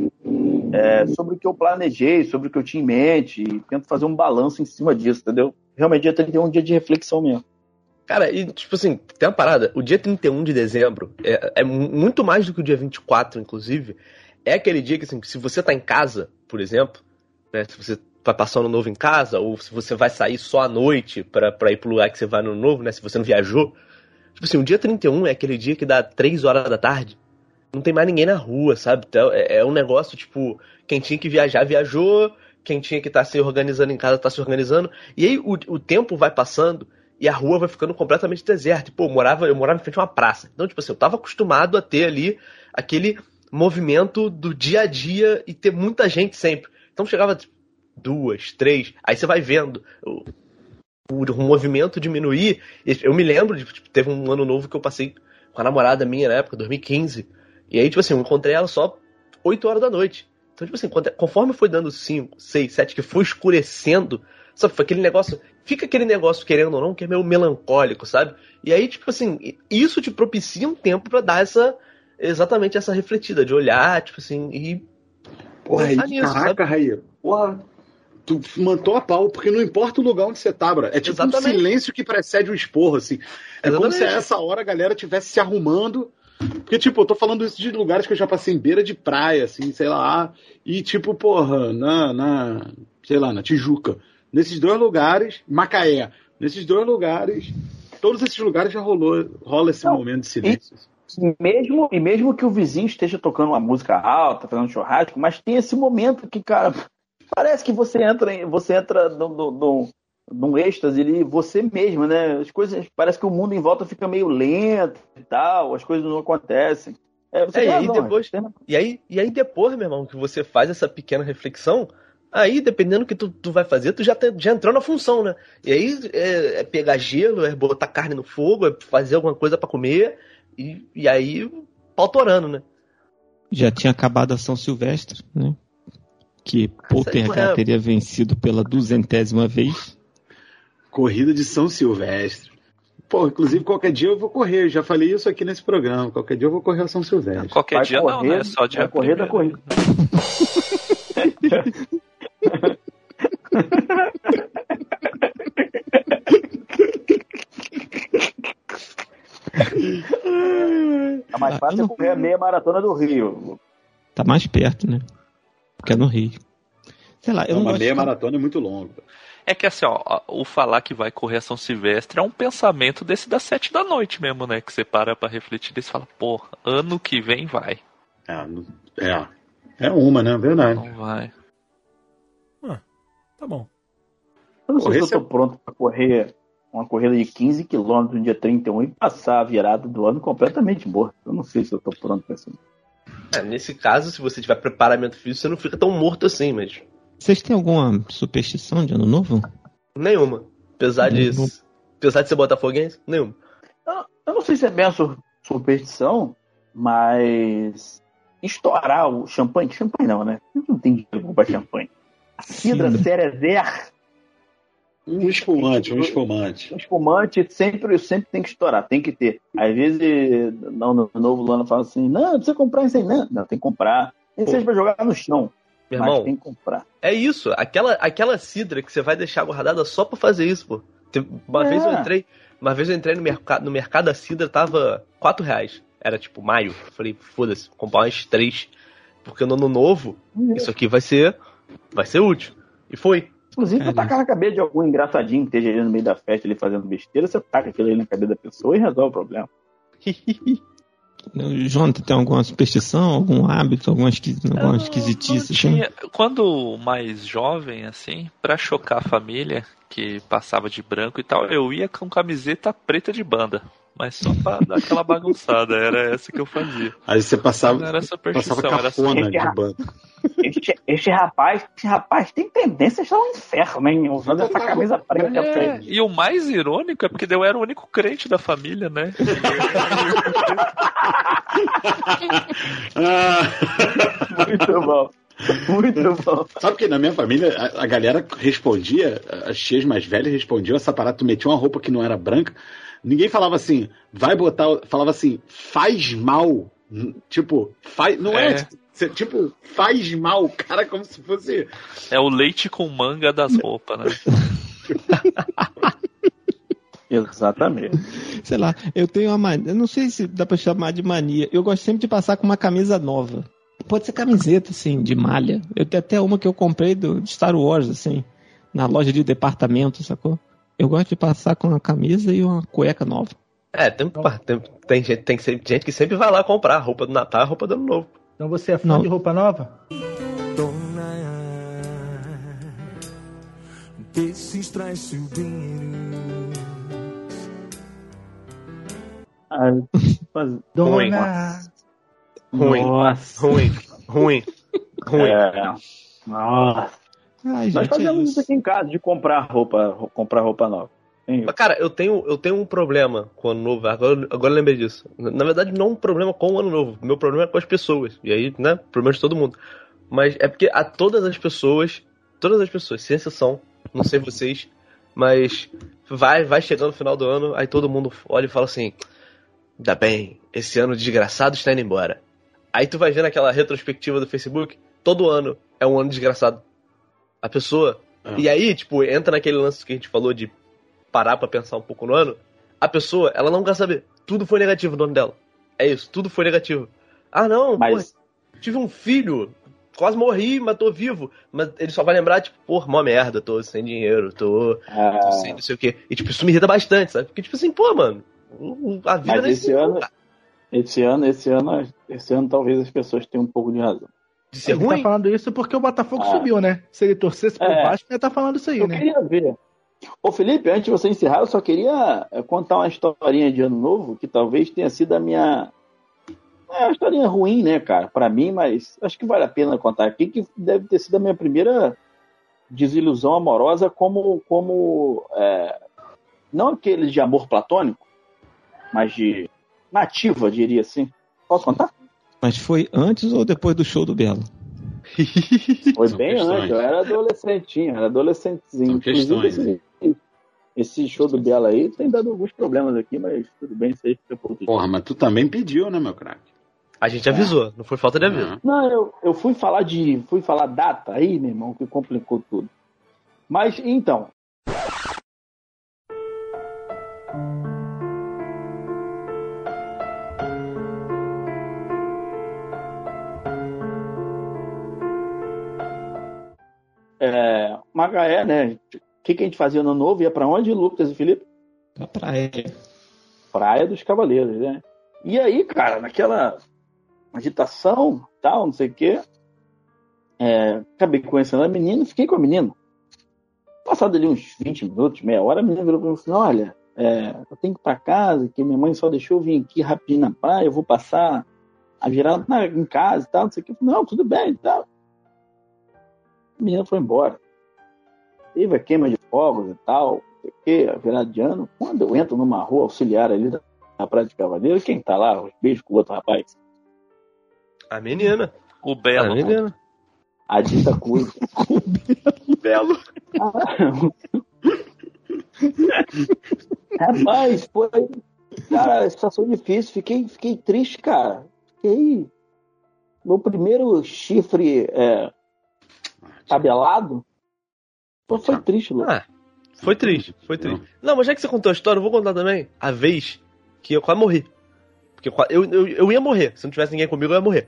é, sobre o que eu planejei, sobre o que eu tinha em mente, e tento fazer um balanço em cima disso, entendeu? Realmente, dia 31 é um dia de reflexão mesmo. Cara, e tipo assim, tem uma parada. O dia 31 de dezembro é, é mu- muito mais do que o dia 24, inclusive. É aquele dia que, assim, se você tá em casa, por exemplo, né? Se você vai passar o ano novo em casa, ou se você vai sair só à noite pra, pra ir pro lugar que você vai no novo, né? Se você não viajou. Tipo assim, o dia 31 é aquele dia que dá 3 horas da tarde. Não tem mais ninguém na rua, sabe? Então, é, é um negócio, tipo, quem tinha que viajar, viajou. Quem tinha que estar se organizando em casa, tá se organizando. E aí o, o tempo vai passando e a rua vai ficando completamente deserta. Pô, eu morava, eu morava em frente a uma praça. Então, tipo assim, eu tava acostumado a ter ali aquele movimento do dia a dia e ter muita gente sempre. Então chegava tipo, duas, três, aí você vai vendo o, o, o movimento diminuir. Eu me lembro, de, tipo, teve um ano novo que eu passei com a namorada minha na época, 2015. E aí, tipo assim, eu encontrei ela só 8 horas da noite. Então, tipo assim, conforme foi dando 5, 6, 7, que foi escurecendo, sabe, foi aquele negócio. Fica aquele negócio, querendo ou não, que é meio melancólico, sabe? E aí, tipo assim, isso te propicia um tempo para dar essa. Exatamente essa refletida, de olhar, tipo assim, e. Porra, aí, nisso, caraca, Raí. Porra, tu mantou a pau, porque não importa o lugar onde você tá, bro. É tipo Exatamente. um silêncio que precede um esporro, assim. É Exatamente. como se a essa hora a galera tivesse se arrumando. Porque, tipo, eu tô falando isso de lugares que eu já passei em beira de praia, assim, sei lá. E, tipo, porra, na, na sei lá, na Tijuca. Nesses dois lugares, Macaé. Nesses dois lugares, todos esses lugares já rolou, rola esse não, momento de silêncio. E, mesmo, e mesmo que o vizinho esteja tocando uma música alta, fazendo churrasco, mas tem esse momento que, cara, Parece que você entra, você entra num, num êxtase ali, você mesmo, né? As coisas, parece que o mundo em volta fica meio lento e tal, as coisas não acontecem. É, é, e, aí depois, e, aí, e aí depois, meu irmão, que você faz essa pequena reflexão, aí dependendo do que tu, tu vai fazer, tu já, te, já entrou na função, né? E aí é, é, pegar gelo, é botar carne no fogo, é fazer alguma coisa para comer, e, e aí pau torando, né? Já tinha acabado a São Silvestre, né? que Poltergeist teria vencido pela duzentésima vez. Corrida de São Silvestre. Pô, inclusive qualquer dia eu vou correr, já falei isso aqui nesse programa. Qualquer dia eu vou correr a São Silvestre. Qualquer vai dia correr, não, né? Só dia correr da corrida. tá mais fácil não... correr a meia maratona do Rio. Tá mais perto, né? Porque é no Rio. Sei lá, eu não, não Uma meia de... maratona é muito longa. É que assim, ó, o falar que vai correr a São Silvestre é um pensamento desse das sete da noite mesmo, né? Que você para pra refletir e fala, pô, ano que vem vai. É, é, é uma, né? Verdade. Não vai. Tá bom. Eu não sei se eu tô pronto pra correr uma corrida de 15 km no dia 31 e passar a virada do ano completamente morto. Eu não sei se eu tô pronto pra isso. É, nesse caso, se você tiver preparamento físico, você não fica tão morto assim, mas vocês têm alguma superstição de ano novo? Nenhuma. Apesar de, apesar de ser botafoguense, nenhuma. Eu, eu não sei se é bem a superstição, mas estourar o champanhe, champanhe não, né? Não tem dinheiro pra comprar champanhe. A cidra Cerezer. Um espumante, um espumante. Um espumante sempre, sempre tem que estourar, tem que ter. Às vezes, não, no novo Lana fala assim: não, não precisa comprar isso aí, não. Não, tem que comprar. Nem seja pra jogar no chão. Meu irmão, Mas tem que comprar. É isso, aquela, aquela cidra que você vai deixar guardada só pra fazer isso, pô. Uma é. vez eu entrei, uma vez eu entrei no mercado, no mercado da cidra tava 4 reais. Era tipo maio. falei, foda-se, comprar umas três. Porque no ano novo, isso aqui vai ser. Vai ser útil. E foi. Inclusive, tu tacar na cabeça de algum engraçadinho que esteja ali no meio da festa ali fazendo besteira, você taca aquilo ali na cabeça da pessoa e resolve o problema. Jonathan, tem alguma superstição, algum hábito, alguma, esqui, alguma esquisitice? Assim? Tinha, quando mais jovem, assim, para chocar a família, que passava de branco e tal, eu ia com camiseta preta de banda. Mas só pra dar aquela bagunçada, era essa que eu fazia. Aí você passava, não era passava cafona era de banda. Este, este, rapaz, este rapaz tem tendência a estar no inferno, hein? Usando essa camisa preta. É, e o mais irônico é porque eu era o único crente da família, né? Muito bom. Muito bom. Sabe que na minha família a, a, galera respondia, as tias mais velhas respondiam essa parada, tu metia uma roupa que não era branca, ninguém falava assim, vai botar, falava assim, faz mal. Tipo, faz, não é, é tipo, faz mal, cara, como se fosse. É o leite com manga das roupas, né? Exatamente. Sei lá, eu tenho uma mania, eu não sei se dá pra chamar de mania. Eu gosto sempre de passar com uma camisa nova. Pode ser camiseta, assim, de malha. Eu tenho até uma que eu comprei do, de Star Wars, assim, na loja de departamento, sacou? Eu gosto de passar com uma camisa e uma cueca nova. É, tem, tem, tem, gente, tem gente que sempre vai lá comprar roupa do Natal, roupa do Ano Novo. Então você é fã Não. de roupa nova? Ah, mas- Ruim. Dona. Ruim. Nossa. Ruim, ruim, ruim. É. Nossa. Ai, Nós gente, é fazemos isso isso. aqui em casa, de comprar roupa, ro- comprar roupa nova. Mas, cara, eu tenho, eu tenho um problema com o ano novo. Agora, agora eu lembrei disso. Na verdade, não um problema com o ano novo. Meu problema é com as pessoas. E aí, né? Problema de todo mundo. Mas é porque a todas as pessoas, todas as pessoas, sem exceção, não sei vocês, mas vai, vai chegando no final do ano, aí todo mundo olha e fala assim: ainda bem, esse ano desgraçado está indo embora. Aí tu vai vendo aquela retrospectiva do Facebook, todo ano é um ano desgraçado. A pessoa. Ah. E aí, tipo, entra naquele lance que a gente falou de parar pra pensar um pouco no ano. A pessoa, ela não quer saber. Tudo foi negativo no ano dela. É isso, tudo foi negativo. Ah, não, Mas- pô, tive um filho, quase morri, mas tô vivo. Mas ele só vai lembrar, tipo, pô, mó merda, tô sem dinheiro, tô, Ah, tô sem não sei o quê. E, tipo, isso me irrita bastante, sabe? Porque, tipo assim, pô, mano, a vida Mas esse se- ano- esse ano, esse ano, esse ano talvez as pessoas tenham um pouco de razão. De ser Ele ruim. tá falando isso porque o Botafogo Ah. subiu, né? Se ele torcesse pro É. Vasco, ele tá falando isso aí, Eu né? queria ver. Ô Felipe, antes de você encerrar, eu só queria eh, contar uma historinha de ano novo que talvez tenha sido a minha. É uma historinha ruim, né, cara, pra mim, mas acho que vale a pena contar aqui, que deve ter sido a minha primeira desilusão amorosa como. como é, não aquele de amor platônico, mas de nativa, diria assim. Posso contar? Mas foi antes ou depois do show do Belo? Foi São bem questões. antes, eu era adolescentinho, era adolescentezinho. São questões, esse, esse show do Bela aí tem dado alguns problemas aqui, mas tudo bem, isso aí fica por Porra, mas tu também pediu, né, meu craque? A gente avisou, não foi falta de aviso. Não, eu, eu fui falar de. fui falar data aí, meu irmão, que complicou tudo. Mas então. Macaé, né? O que, que a gente fazia no novo? Ia pra onde, Lucas e Felipe? Pra praia. Praia dos Cavaleiros, né? E aí, cara, naquela agitação, tal, não sei o quê, é, acabei conhecendo a menina, fiquei com a menina. Passado ali uns 20 minutos, meia hora, a menina virou pra mim e falou assim, olha, é, eu tenho que ir pra casa, que minha mãe só deixou eu vir aqui rapidinho na praia, eu vou passar a virada na- em casa e tal, não sei o falei, não, tudo bem e tal. A menina foi embora. Teve a queima de fogos e tal, não sei o quê, a virada de ano. Quando eu entro numa rua auxiliar ali na Praia de Cavaleiro, quem tá lá? Os beijos com o outro rapaz. A menina. O A Belo. menina. A dita coisa. Belo. Rapaz, foi. Cara, situação difícil. Fiquei, fiquei triste, cara. Fiquei. Meu primeiro chifre é, tabelado. Pô, foi triste, Lu. Ah, foi triste, foi triste. Não, mas já que você contou a história, eu vou contar também a vez que eu quase morri. Porque eu, eu, eu, eu ia morrer. Se não tivesse ninguém comigo, eu ia morrer.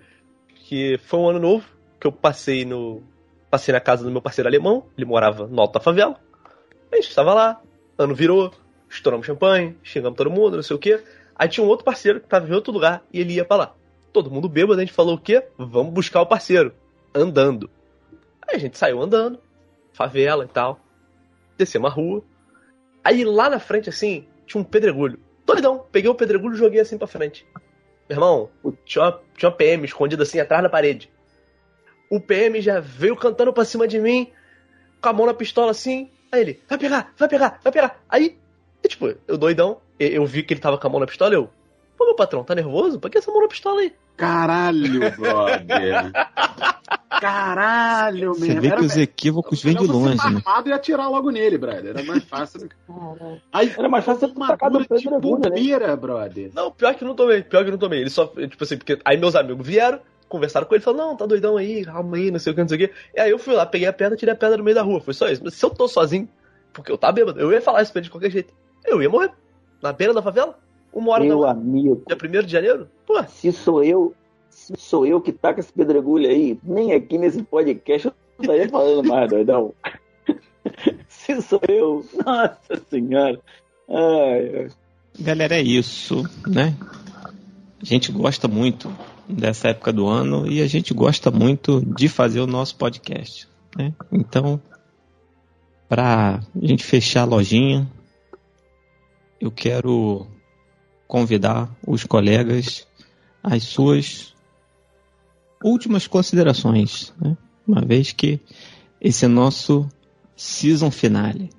Que foi um ano novo que eu passei no. Passei na casa do meu parceiro alemão. Ele morava no alto da favela. A gente estava lá, ano virou, estouramos champanhe, xingamos todo mundo, não sei o quê. Aí tinha um outro parceiro que tava em outro lugar e ele ia pra lá. Todo mundo bêbado, a gente falou o quê? Vamos buscar o parceiro. Andando. Aí a gente saiu andando, favela e tal. Descemos a rua. Aí lá na frente, assim, tinha um pedregulho. Doidão. Peguei o pedregulho e joguei assim pra frente. Meu irmão, tinha uma, tinha uma PM escondida assim atrás da parede. O PM já veio cantando pra cima de mim, com a mão na pistola assim. Aí ele, vai pegar, vai pegar, vai pegar. Aí, e, tipo, eu doidão, eu, eu vi que ele tava com a mão na pistola eu. Pô, meu patrão, tá nervoso? Por que essa mão na pistola aí? Caralho, brother. Caralho, Você mesmo. vê Era que os equívocos vêm de longe, tá né? armado e atirar logo nele, brother. Era mais fácil. do que- Aí, Era mais fácil você tacar do armadura de pedregulho, né? bobeira, brother. Não, pior que não tomei, pior que não tomei. Ele só, tipo assim, porque aí meus amigos vieram, conversaram com ele, falaram, não, tá doidão aí, calma aí, não sei o que, não sei o que. E aí eu fui lá, peguei a pedra, tirei a pedra no meio da rua, foi só isso. Mas se eu tô sozinho, porque eu tava bêbado, eu ia falar isso pra ele de qualquer jeito. Eu ia morrer. Na beira da favela, uma hora da Meu manhã, amigo, dia 1 de janeiro, pô, se sou eu, sou eu que taca esse pedregulho aí, nem aqui nesse podcast eu estaria falando mais, doidão. se sou eu, nossa senhora. Ai, ai. Galera, é isso, né? A gente gosta muito dessa época do ano e a gente gosta muito de fazer o nosso podcast, né? Então, para a gente fechar a lojinha, eu quero convidar os colegas às suas últimas considerações, né? uma vez que esse é nosso season finale.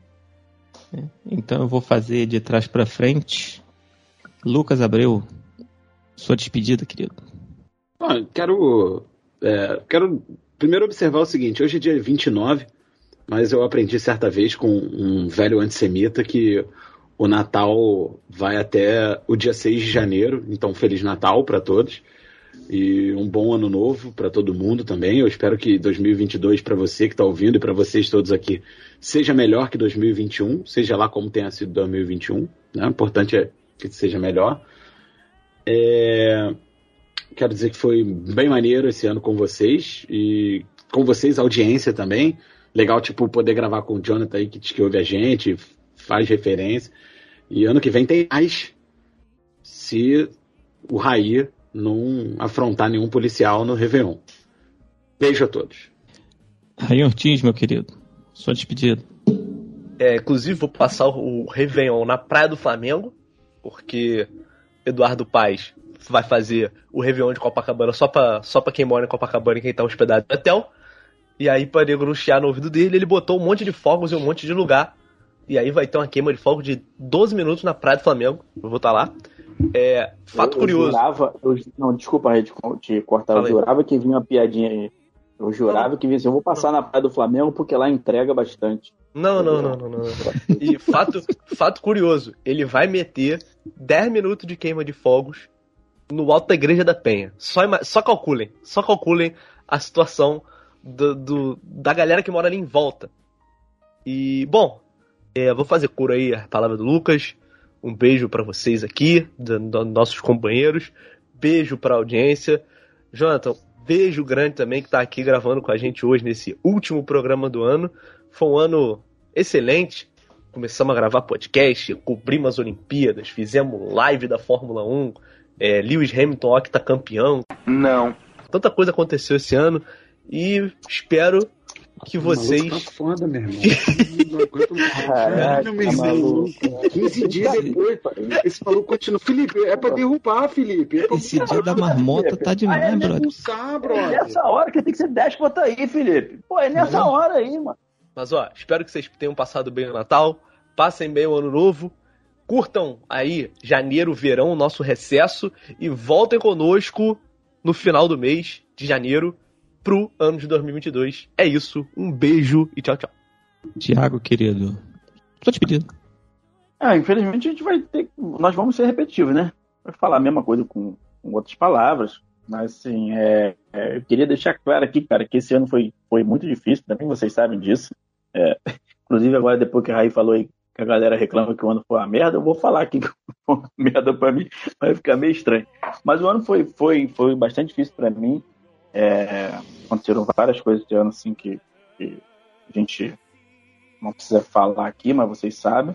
né? Então eu vou fazer de trás para frente. Lucas Abreu, sua despedida, querido. Ah, quero, é, quero primeiro observar o seguinte: hoje é dia 29, mas eu aprendi certa vez com um velho antissemita que o Natal vai até o dia 6 de janeiro, então Feliz Natal para todos. E um bom ano novo para todo mundo também. Eu espero que 2022 para você que está ouvindo e para vocês todos aqui seja melhor que 2021, seja lá como tenha sido 2021. Né? O importante é que seja melhor. É, Quero dizer que foi bem maneiro esse ano com vocês e com vocês, audiência também. Legal, tipo, poder gravar com o Jonathan aí que, que ouve a gente, faz referência. E ano que vem tem mais. Se o Raí não afrontar nenhum policial no Réveillon. Beijo a todos. Raí Ortiz, meu querido, sua despedida. É, inclusive, vou passar o Réveillon na Praia do Flamengo, porque Eduardo Paz vai fazer o Réveillon de Copacabana só pra, só pra quem mora em Copacabana e quem tá hospedado no hotel. E aí, pra nego chiar no ouvido dele, ele botou um monte de fogos em um monte de lugar. E aí vai ter uma queima de fogo de 12 minutos na Praia do Flamengo. Eu vou estar lá. É, fato eu, curioso. Eu jurava, eu, não, desculpa, Red, te cortar. Eu jurava que vinha uma piadinha aí. Eu jurava que vinha assim, eu vou passar na Praia do Flamengo porque lá entrega bastante. Não, não, não, não, não. não. E fato, fato curioso, ele vai meter 10 minutos de queima de fogos no alto da Igreja da Penha. Só, só calculem, só calculem a situação do, do- da galera que mora ali em volta. E, bom, é, vou fazer cura aí a palavra do Lucas. Um beijo pra vocês aqui, dos nossos companheiros. Beijo pra audiência. Jonathan, beijo grande também que tá aqui gravando com a gente hoje nesse último programa do ano. Foi um ano excelente. Começamos a gravar podcast, cobrimos as Olimpíadas, fizemos live da Fórmula 1, é, Lewis Hamilton octa campeão. Não. Tanta coisa aconteceu esse ano e espero que vocês. O maluco tá foda, meu irmão. Não aguento mais. Caraca, Caralho, meu irmão. maluco. 15 dias depois, esse maluco continua. Felipe, é pra derrubar, Felipe. É pra Esse dia da marmota tá demais, Ah, é brother. expulsar, É brother. nessa hora que tem que ser déspota aí, Felipe. Pô, é nessa Não. hora aí, mano. Mas ó, espero que vocês tenham passado bem o Natal, passem bem o Ano Novo, curtam aí janeiro, verão, nosso recesso e voltem conosco no final do mês de janeiro pro ano de 2022. É isso, um beijo e tchau, tchau. Tiago, querido, sua despedida. Ah, infelizmente a gente vai ter. Nós vamos ser repetitivos, né? Vai falar a mesma coisa com, com outras palavras. Mas assim, é, é, eu queria deixar claro aqui, cara, que esse ano foi, foi muito difícil, também vocês sabem disso. É, inclusive, agora, depois que a Raí falou aí que a galera reclama que o ano foi uma merda, eu vou falar aqui que foi uma merda pra mim, vai ficar meio estranho. Mas o ano foi, foi, foi bastante difícil pra mim. É, aconteceram várias coisas esse ano assim que, que a gente não precisa falar aqui, mas vocês sabem.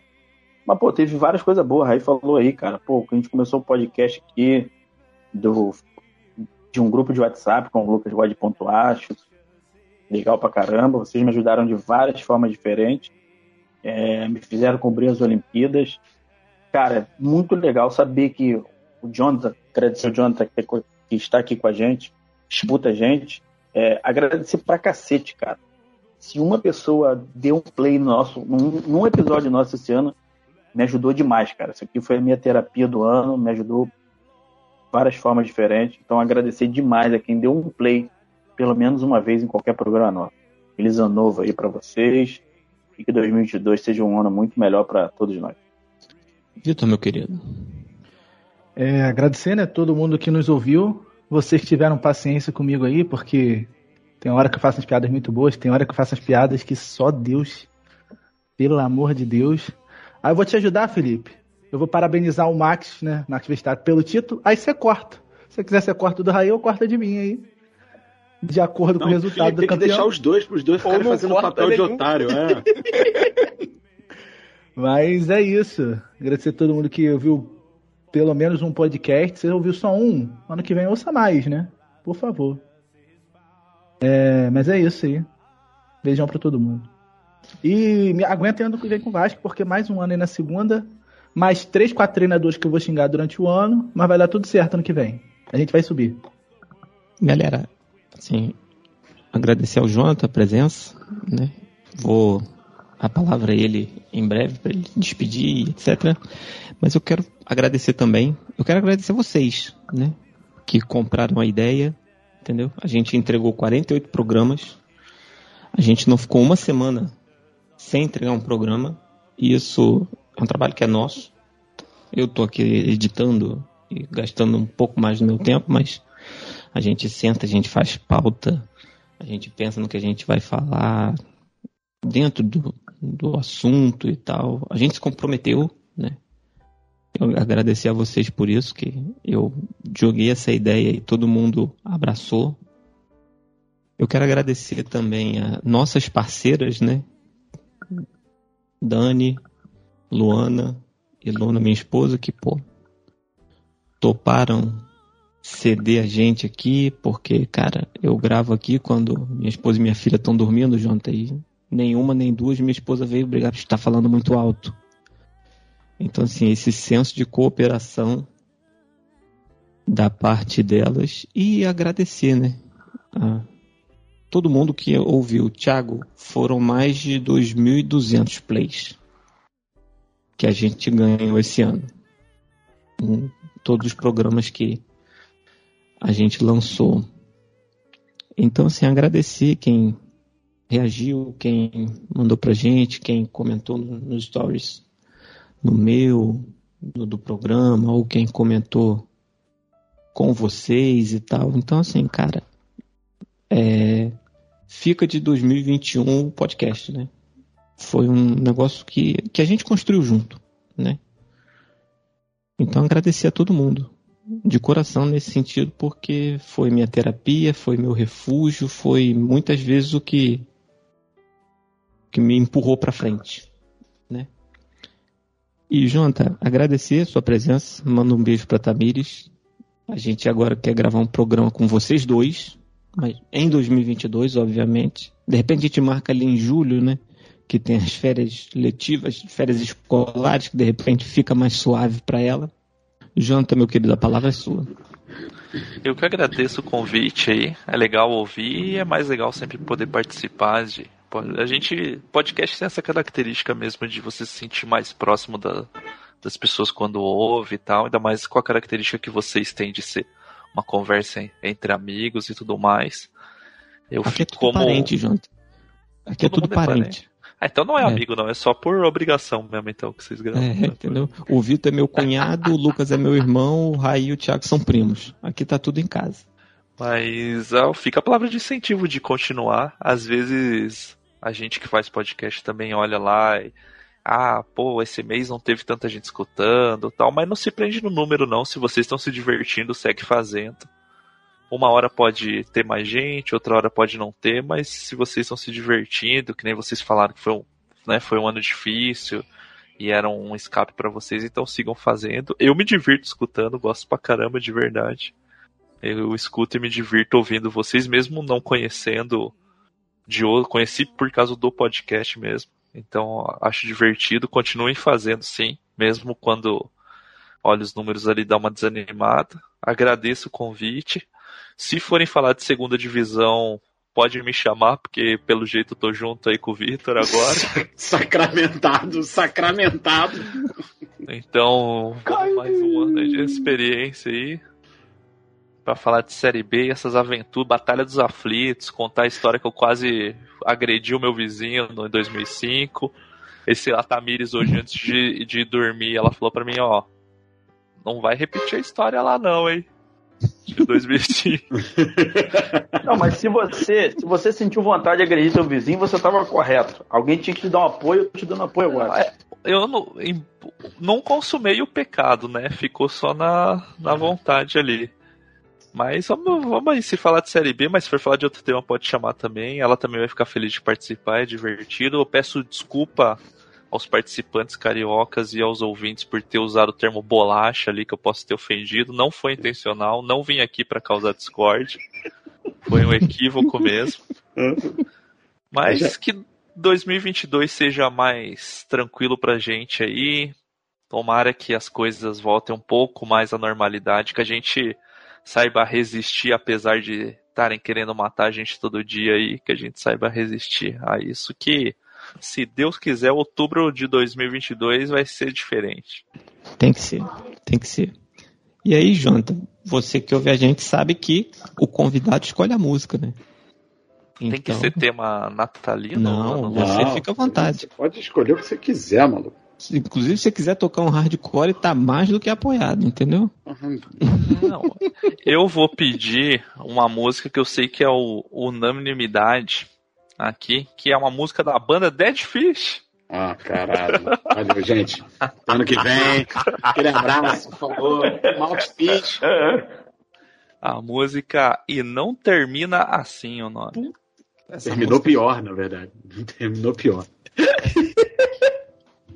Mas, pô, teve várias coisas boas. A Raí falou aí, cara. Pô, a gente começou o podcast aqui do, de um grupo de WhatsApp com o Lucas God Acho. Legal pra caramba. Vocês me ajudaram de várias formas diferentes. É, me fizeram cobrir as Olimpíadas. Cara, muito legal saber que o Jonathan, agradecer o Jonathan que, que está aqui com a gente, escuta a gente. É, agradecer pra cacete, cara. Se uma pessoa deu um play no nosso, num, num episódio nosso esse ano, me ajudou demais, cara. Isso aqui foi a minha terapia do ano, me ajudou de várias formas diferentes. Então, agradecer demais a quem deu um play, pelo menos uma vez em qualquer programa nosso. Feliz ano novo aí pra vocês. E que 2022 seja um ano muito melhor pra todos nós. Vitor, meu querido. É, agradecer, né, todo mundo que nos ouviu. Vocês que tiveram paciência comigo aí, porque tem hora que eu faço as piadas muito boas, tem hora que eu faço as piadas que só Deus, pelo amor de Deus. Aí eu vou te ajudar, Felipe. Eu vou parabenizar o Max, né, Max Verstappen, pelo título. Aí você corta. Se você quiser, você corta do Raí ou corta de mim aí. De acordo com o resultado Felipe, do tem que campeão. deixar os dois pros dois Ou ficarem não fazendo papel de nenhum. otário, é. Mas é isso. Agradecer a todo mundo que ouviu pelo menos um podcast. Você ouviu só um, ano que vem ouça mais, né? Por favor. É, mas é isso aí. Beijão pra todo mundo. E me aguenta ano que vem com o Vasco, porque mais um ano aí na segunda. mais três, quatro treinadores que eu vou xingar durante o ano, mas vai dar tudo certo ano que vem. A gente vai subir. Galera, assim, agradecer ao Jonathan a presença, né? Vou a palavra a ele em breve para ele despedir, etc. Mas eu quero agradecer também, eu quero agradecer vocês, né? Que compraram a ideia, entendeu? A gente entregou 48 programas, a gente não ficou uma semana sem entregar um programa, e isso é um trabalho que é nosso. Eu tô aqui editando e gastando um pouco mais do meu tempo, mas a gente senta, a gente faz pauta, a gente pensa no que a gente vai falar dentro do, do assunto e tal. A gente se comprometeu, né? Eu agradecer a vocês por isso, que eu joguei essa ideia e todo mundo abraçou. Eu quero agradecer também a nossas parceiras, né? Dani, Luana e Luna, minha esposa, que, pô, toparam ceder a gente aqui, porque, cara, eu gravo aqui quando minha esposa e minha filha estão dormindo junto aí. Nenhuma nem duas, minha esposa veio brigar por estar falando muito alto. Então, assim, esse senso de cooperação da parte delas e agradecer, né? A todo mundo que ouviu. Thiago, foram mais de 2.200 plays que a gente ganhou esse ano. Em todos os programas que a gente lançou. Então, assim, agradecer quem reagiu, quem mandou pra gente, quem comentou nos stories no meu, no do programa, ou quem comentou com vocês e tal. Então, assim, cara, é, fica de 2021 o podcast, né? Foi um negócio que, que a gente construiu junto, né? Então, agradecer a todo mundo, de coração nesse sentido, porque foi minha terapia, foi meu refúgio, foi muitas vezes o que que me empurrou para frente, né? E Jonathan, agradecer sua presença, manda um beijo para Tamires. A gente agora quer gravar um programa com vocês dois, mas em 2022, obviamente. De repente a gente marca ali em julho, né? Que tem as férias letivas, férias escolares, que de repente fica mais suave para ela. Jonathan, meu querido, a palavra é sua. Eu que agradeço o convite aí. É legal ouvir e é mais legal sempre poder participar de a gente, podcast tem essa característica mesmo de você se sentir mais próximo da, das pessoas quando ouve e tal, ainda mais com a característica que vocês têm de ser uma conversa entre amigos e tudo mais. Eu Aqui é fico é tudo como parente, junto. Aqui é tudo é parente. parente. Ah, então não é, é, amigo, não, é só por obrigação mesmo, então, que vocês gravam. É, né? entendeu? O Vitor é meu cunhado, o Lucas é meu irmão, o Raí e o Thiago são primos. Aqui tá tudo em casa. Mas ah, fica a palavra de incentivo de continuar. Às vezes a gente que faz podcast também olha lá e. Ah, pô, esse mês não teve tanta gente escutando tal, mas não se prende no número, não. Se vocês estão se divertindo, segue fazendo. Uma hora pode ter mais gente, outra hora pode não ter, mas se vocês estão se divertindo, que nem vocês falaram que foi um, né, foi um ano difícil e era um escape para vocês, então sigam fazendo. Eu me divirto escutando, gosto pra caramba de verdade. Eu escuto e me divirto ouvindo vocês, mesmo não conhecendo de outro, conheci por causa do podcast mesmo. Então acho divertido, continuem fazendo sim, mesmo quando olha os números ali dá uma desanimada. Agradeço o convite. Se forem falar de segunda divisão, pode me chamar, porque pelo jeito eu tô junto aí com o Vitor agora. Sacramentado, sacramentado. Então, mais um ano de experiência aí para falar de Série B, essas aventuras, Batalha dos Aflitos, contar a história que eu quase agredi o meu vizinho em 2005. Esse Atamires hoje, antes de, de dormir, ela falou para mim, ó, não vai repetir a história lá não, hein? De 2005. não, mas se você, se você sentiu vontade de agredir seu vizinho, você estava correto. Alguém tinha que te dar um apoio, eu tô te dando apoio agora. É, eu não, não consumei o pecado, né? Ficou só na, na vontade ali. Mas vamos, vamos aí se falar de Série B, mas se for falar de outro tema, pode chamar também. Ela também vai ficar feliz de participar, é divertido. Eu peço desculpa aos participantes cariocas e aos ouvintes por ter usado o termo bolacha ali, que eu posso ter ofendido. Não foi intencional, não vim aqui para causar discórdia. Foi um equívoco mesmo. Mas que 2022 seja mais tranquilo pra gente aí. Tomara que as coisas voltem um pouco mais à normalidade, que a gente saiba resistir, apesar de estarem querendo matar a gente todo dia aí, que a gente saiba resistir a isso. Que, se Deus quiser, outubro de 2022 vai ser diferente. Tem que ser, tem que ser. E aí, Jonathan, você que ouve a gente sabe que o convidado escolhe a música, né? Tem que ser tema natalino? Não, ou você fica à vontade. Você pode escolher o que você quiser, maluco. Inclusive, se você quiser tocar um hardcore, tá mais do que apoiado, entendeu? Não, eu vou pedir uma música que eu sei que é o unanimidade aqui, que é uma música da banda Dead Fish. Ah, caralho. Valeu, gente. Ano que vem. Aquele abraço, por favor. Malt Fish. A música E Não Termina Assim o nome. Essa Terminou música, pior, na verdade. Terminou pior.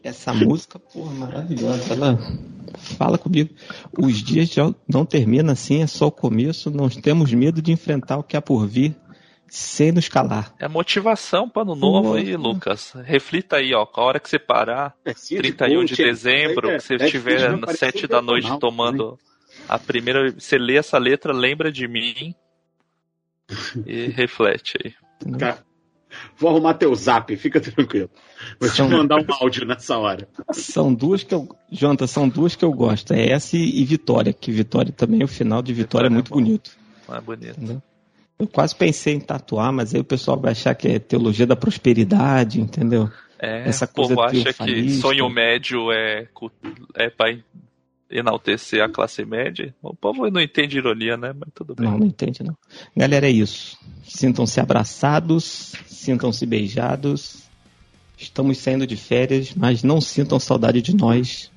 Essa música, porra, maravilhosa. Ela fala comigo. Os dias já não terminam assim, é só o começo. Não temos medo de enfrentar o que há por vir sem nos calar. É motivação para ano novo Nossa. aí, Lucas. Reflita aí, ó. A hora que você parar, É, se 31 de coach, dezembro, é, que você é, estiver é, parece 7 um da noite tomando a primeira. Você lê essa letra, lembra de mim e reflete aí. Cara, Vou arrumar teu zap, fica tranquilo. Vou te São- mandar um áudio nessa hora. São duas que eu. Jonathan, são duas que eu gosto. É essa e, Vitória, que Vitória também, o final de Vitória é muito bonito. É bonito. Entendeu? Eu quase pensei em tatuar, mas aí o pessoal vai achar que é teologia da prosperidade, entendeu? É, Essa o povo coisa acha que sonho médio é, é pra enaltecer a classe média. O povo não entende ironia, né? Mas tudo bem. Não, não entende, não. Galera, é isso. Sintam-se abraçados, sintam-se beijados. Estamos saindo de férias, mas não sintam saudade de nós.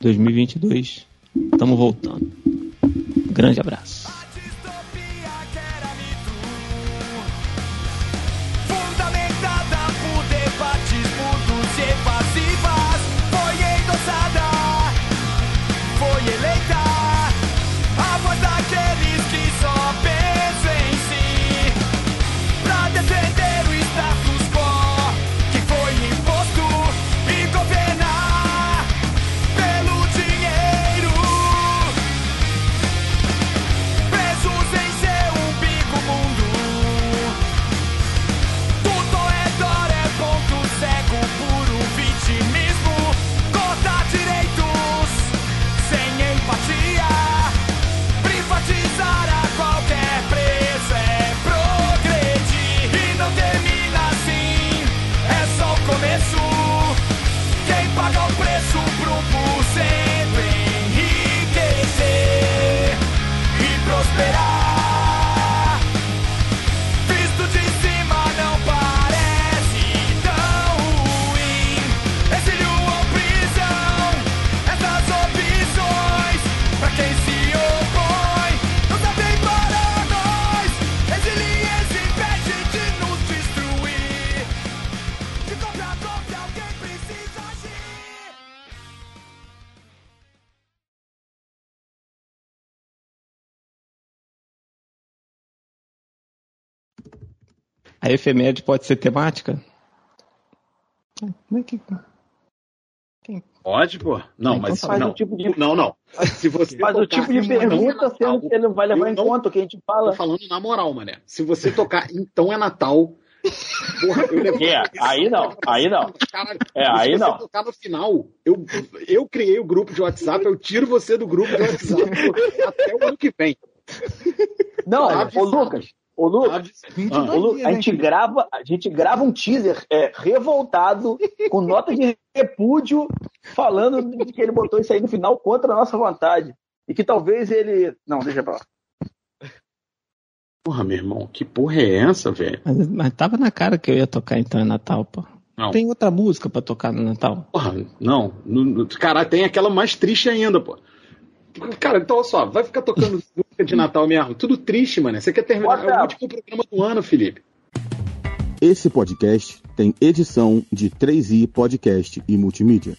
2022, estamos voltando. Grande abraço. A efeméride pode ser temática? Como é que. Pode, pô? Não, Então mas não. tipo de- Não, não. Se você Faz o tipo de pergunta Natal, sendo que ele não vai levar em não- conta o que a gente fala. Tô falando na moral, mané. Se você tocar Então é Natal. Porra, eu levanto É, aí não, aí não. Caralho. É, E se aí você não. tocar no final, eu, eu criei o grupo de WhatsApp, eu tiro você do grupo de WhatsApp até o ano que vem. Não, Tá ô. Lucas, ô Lucas, Ah. ô, Lu- a gente grava, a gente grava um teaser é, revoltado, com nota de repúdio, falando de que ele botou isso aí no final contra a nossa vontade. E que talvez ele. Não, deixa pra lá. Porra, meu irmão, que porra é essa, velho? Mas, mas tava na cara que eu ia tocar então é Natal, pô. Não. Tem outra música pra tocar no Natal? Porra, não. No, no, cara, tem aquela mais triste ainda, pô. Cara, então olha só, vai ficar tocando música de Natal mesmo. Tudo triste, mano. Você quer terminar Bota. é o último programa do ano, Felipe. Esse podcast tem edição de 3i Podcast e Multimídia.